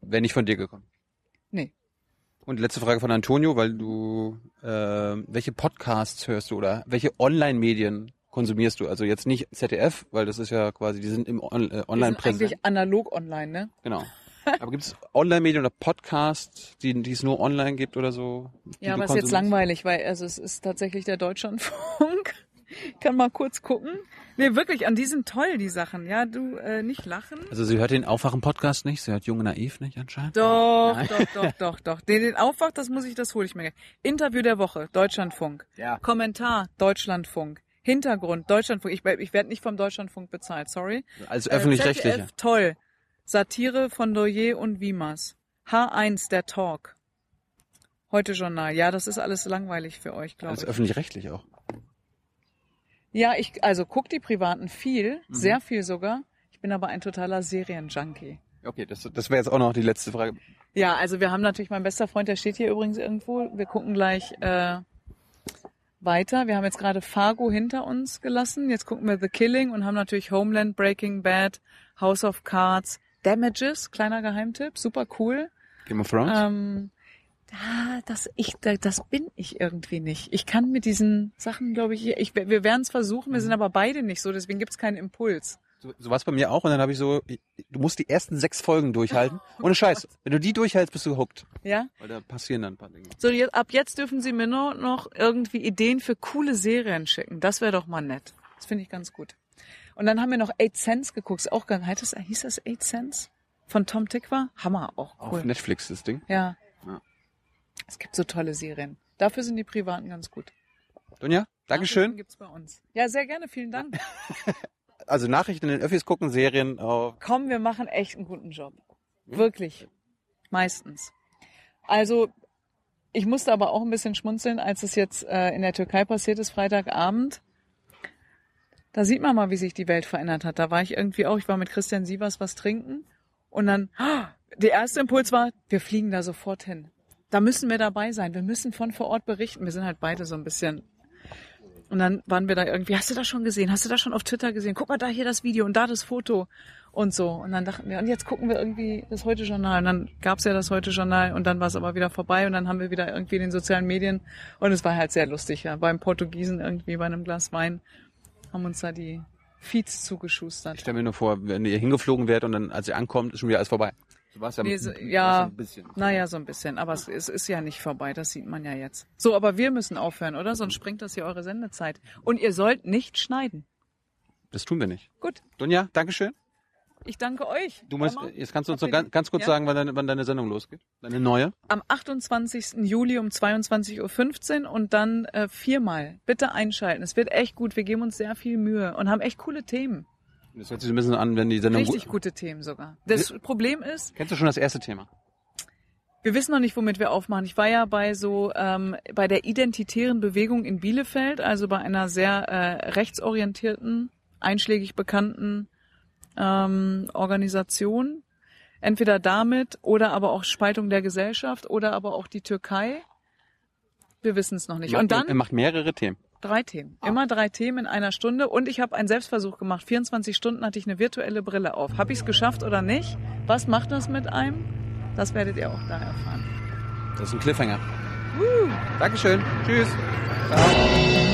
Speaker 4: Wäre nicht von dir gekommen.
Speaker 1: nee.
Speaker 4: Und letzte Frage von Antonio, weil du, äh, welche Podcasts hörst du oder welche Online-Medien konsumierst du? Also jetzt nicht ZDF, weil das ist ja quasi, die sind im On äh, online präsent.
Speaker 1: eigentlich analog online, ne?
Speaker 4: Genau. Aber gibt es Online-Medien oder Podcasts, die, die es nur online gibt oder so?
Speaker 1: Ja, aber ist jetzt langweilig, weil also es ist tatsächlich der Deutschlandfunk. Ich kann mal kurz gucken. Nee, wirklich, an die sind toll, die Sachen. Ja, du, äh, nicht lachen.
Speaker 4: Also sie hört den Aufwachen-Podcast nicht, sie hört Junge Naiv nicht anscheinend.
Speaker 1: Doch,
Speaker 4: Nein.
Speaker 1: doch, doch, doch, doch. Den, den Aufwach, das muss ich, das hole ich mir. gleich. Interview der Woche, Deutschlandfunk.
Speaker 4: Ja.
Speaker 1: Kommentar, Deutschlandfunk. Hintergrund, Deutschlandfunk. Ich, ich werde nicht vom Deutschlandfunk bezahlt, sorry.
Speaker 4: Als
Speaker 1: Äh,
Speaker 4: öffentlich-rechtliche.
Speaker 1: ZDF, toll. Satire von Doyer und Wiemers. H1, der Talk. Heute Journal. Ja, das ist alles langweilig für euch, glaube
Speaker 4: Als
Speaker 1: ich.
Speaker 4: öffentlich-rechtlich auch.
Speaker 1: Ja, ich, also guck die Privaten viel,
Speaker 4: Mhm.
Speaker 1: sehr viel sogar. Ich bin aber ein totaler Serienjunkie.
Speaker 4: Okay, das, das wäre jetzt auch noch die letzte Frage.
Speaker 1: Ja, also wir haben natürlich, mein bester Freund, der steht hier übrigens irgendwo. Wir gucken gleich äh, weiter. Wir haben jetzt gerade Fargo hinter uns gelassen. Jetzt gucken wir The Killing und haben natürlich Homeland, Breaking Bad, House of Cards, Damages, kleiner Geheimtipp, super cool.
Speaker 4: Game of Thrones?
Speaker 1: Ähm, da, das, ich, da, das bin ich irgendwie nicht. Ich kann mit diesen Sachen, glaube ich, ich, wir werden es versuchen, wir sind aber beide nicht so, deswegen gibt's keinen Impuls.
Speaker 4: So, so war es bei mir auch und dann habe ich so, du musst die ersten sechs Folgen durchhalten. Ohne Scheiß. Wenn du die durchhältst, bist du gehuckt.
Speaker 1: Ja?
Speaker 4: Weil da passieren dann ein paar Dinge.
Speaker 1: So, jetzt, ab jetzt dürfen Sie mir nur noch irgendwie Ideen für coole Serien schicken. Das wäre doch mal nett. Das finde ich ganz gut. Und dann haben wir noch Eight Cents geguckt. Ist auch ganz, hieß das Eight Cents? Von Tom Tikva? Hammer, auch cool.
Speaker 4: Auf Netflix das Ding.
Speaker 1: Ja. Es gibt so tolle Serien. Dafür sind die Privaten ganz gut.
Speaker 4: Donja, Dankeschön.
Speaker 1: Nachrichten Gibt's bei uns. Ja, sehr gerne. Vielen Dank.
Speaker 4: Also Nachrichten in den Öffis gucken, Serien. Oh,
Speaker 1: Komm, wir machen echt einen guten Job. Wirklich. Meistens. Also, ich musste aber auch ein bisschen schmunzeln, als es jetzt äh, in der Türkei passiert ist, Freitagabend. Da sieht man mal, wie sich die Welt verändert hat. Da war ich irgendwie auch, ich war mit Christian Sievers was trinken und dann, ah, der erste Impuls war, wir fliegen da sofort hin. Da müssen wir dabei sein. Wir müssen von vor Ort berichten. Wir sind halt beide so ein bisschen und dann waren wir da irgendwie, hast du das schon gesehen? Hast du das schon auf Twitter gesehen? Guck mal da hier das Video und da das Foto und so. Und dann dachten wir, und jetzt gucken wir irgendwie das Heute-Journal. Und dann gab's ja das Heute-Journal und dann war es aber wieder vorbei und dann haben wir wieder irgendwie in den sozialen Medien und es war halt sehr lustig, ja. Beim Portugiesen irgendwie bei einem Glas Wein haben uns da die Feeds
Speaker 4: ich
Speaker 1: zugeschustert.
Speaker 4: stelle mir nur vor, wenn ihr hingeflogen werdet und dann, als ihr ankommt, ist schon wieder alles vorbei. So war es ja,
Speaker 1: Nee, so- ja,
Speaker 4: ein bisschen.
Speaker 1: naja, so ein bisschen. Aber es, es ist ja nicht vorbei, das sieht man ja jetzt. So, aber wir müssen aufhören, oder? Sonst springt das hier eure Sendezeit. Und ihr sollt nicht schneiden.
Speaker 4: Das tun wir nicht.
Speaker 1: Gut,
Speaker 4: Donja, Dankeschön.
Speaker 1: ich danke euch.
Speaker 4: Du musst, jetzt kannst du uns noch ganz, ganz kurz
Speaker 1: Ja?
Speaker 4: sagen, wann deine, wann deine Sendung losgeht. Deine neue.
Speaker 1: am 28. Juli um 22.15 Uhr und dann äh, viermal. Bitte einschalten. Es wird echt gut. Wir geben uns sehr viel Mühe und haben echt coole Themen.
Speaker 4: Das hört sich so ein bisschen an, wenn die Sendung
Speaker 1: Richtig
Speaker 4: gut.
Speaker 1: gute Themen sogar. Das Problem ist,
Speaker 4: Kennst du schon das erste Thema?
Speaker 1: Wir wissen noch nicht, womit wir aufmachen. Ich war ja bei so ähm, bei der identitären Bewegung in Bielefeld, also bei einer sehr äh, rechtsorientierten, einschlägig bekannten ähm, Organisation. Entweder damit oder aber auch Spaltung der Gesellschaft oder aber auch die Türkei. Wir wissen es noch nicht. Und dann
Speaker 4: er macht mehrere Themen.
Speaker 1: Drei Themen. Immer drei Themen in einer Stunde. Und ich habe einen Selbstversuch gemacht. 24 Stunden hatte ich eine virtuelle Brille auf. Habe ich es geschafft oder nicht? Was macht das mit einem? Das werdet ihr auch da erfahren.
Speaker 4: Das ist ein Cliffhanger. Dankeschön. Tschüss. Ciao.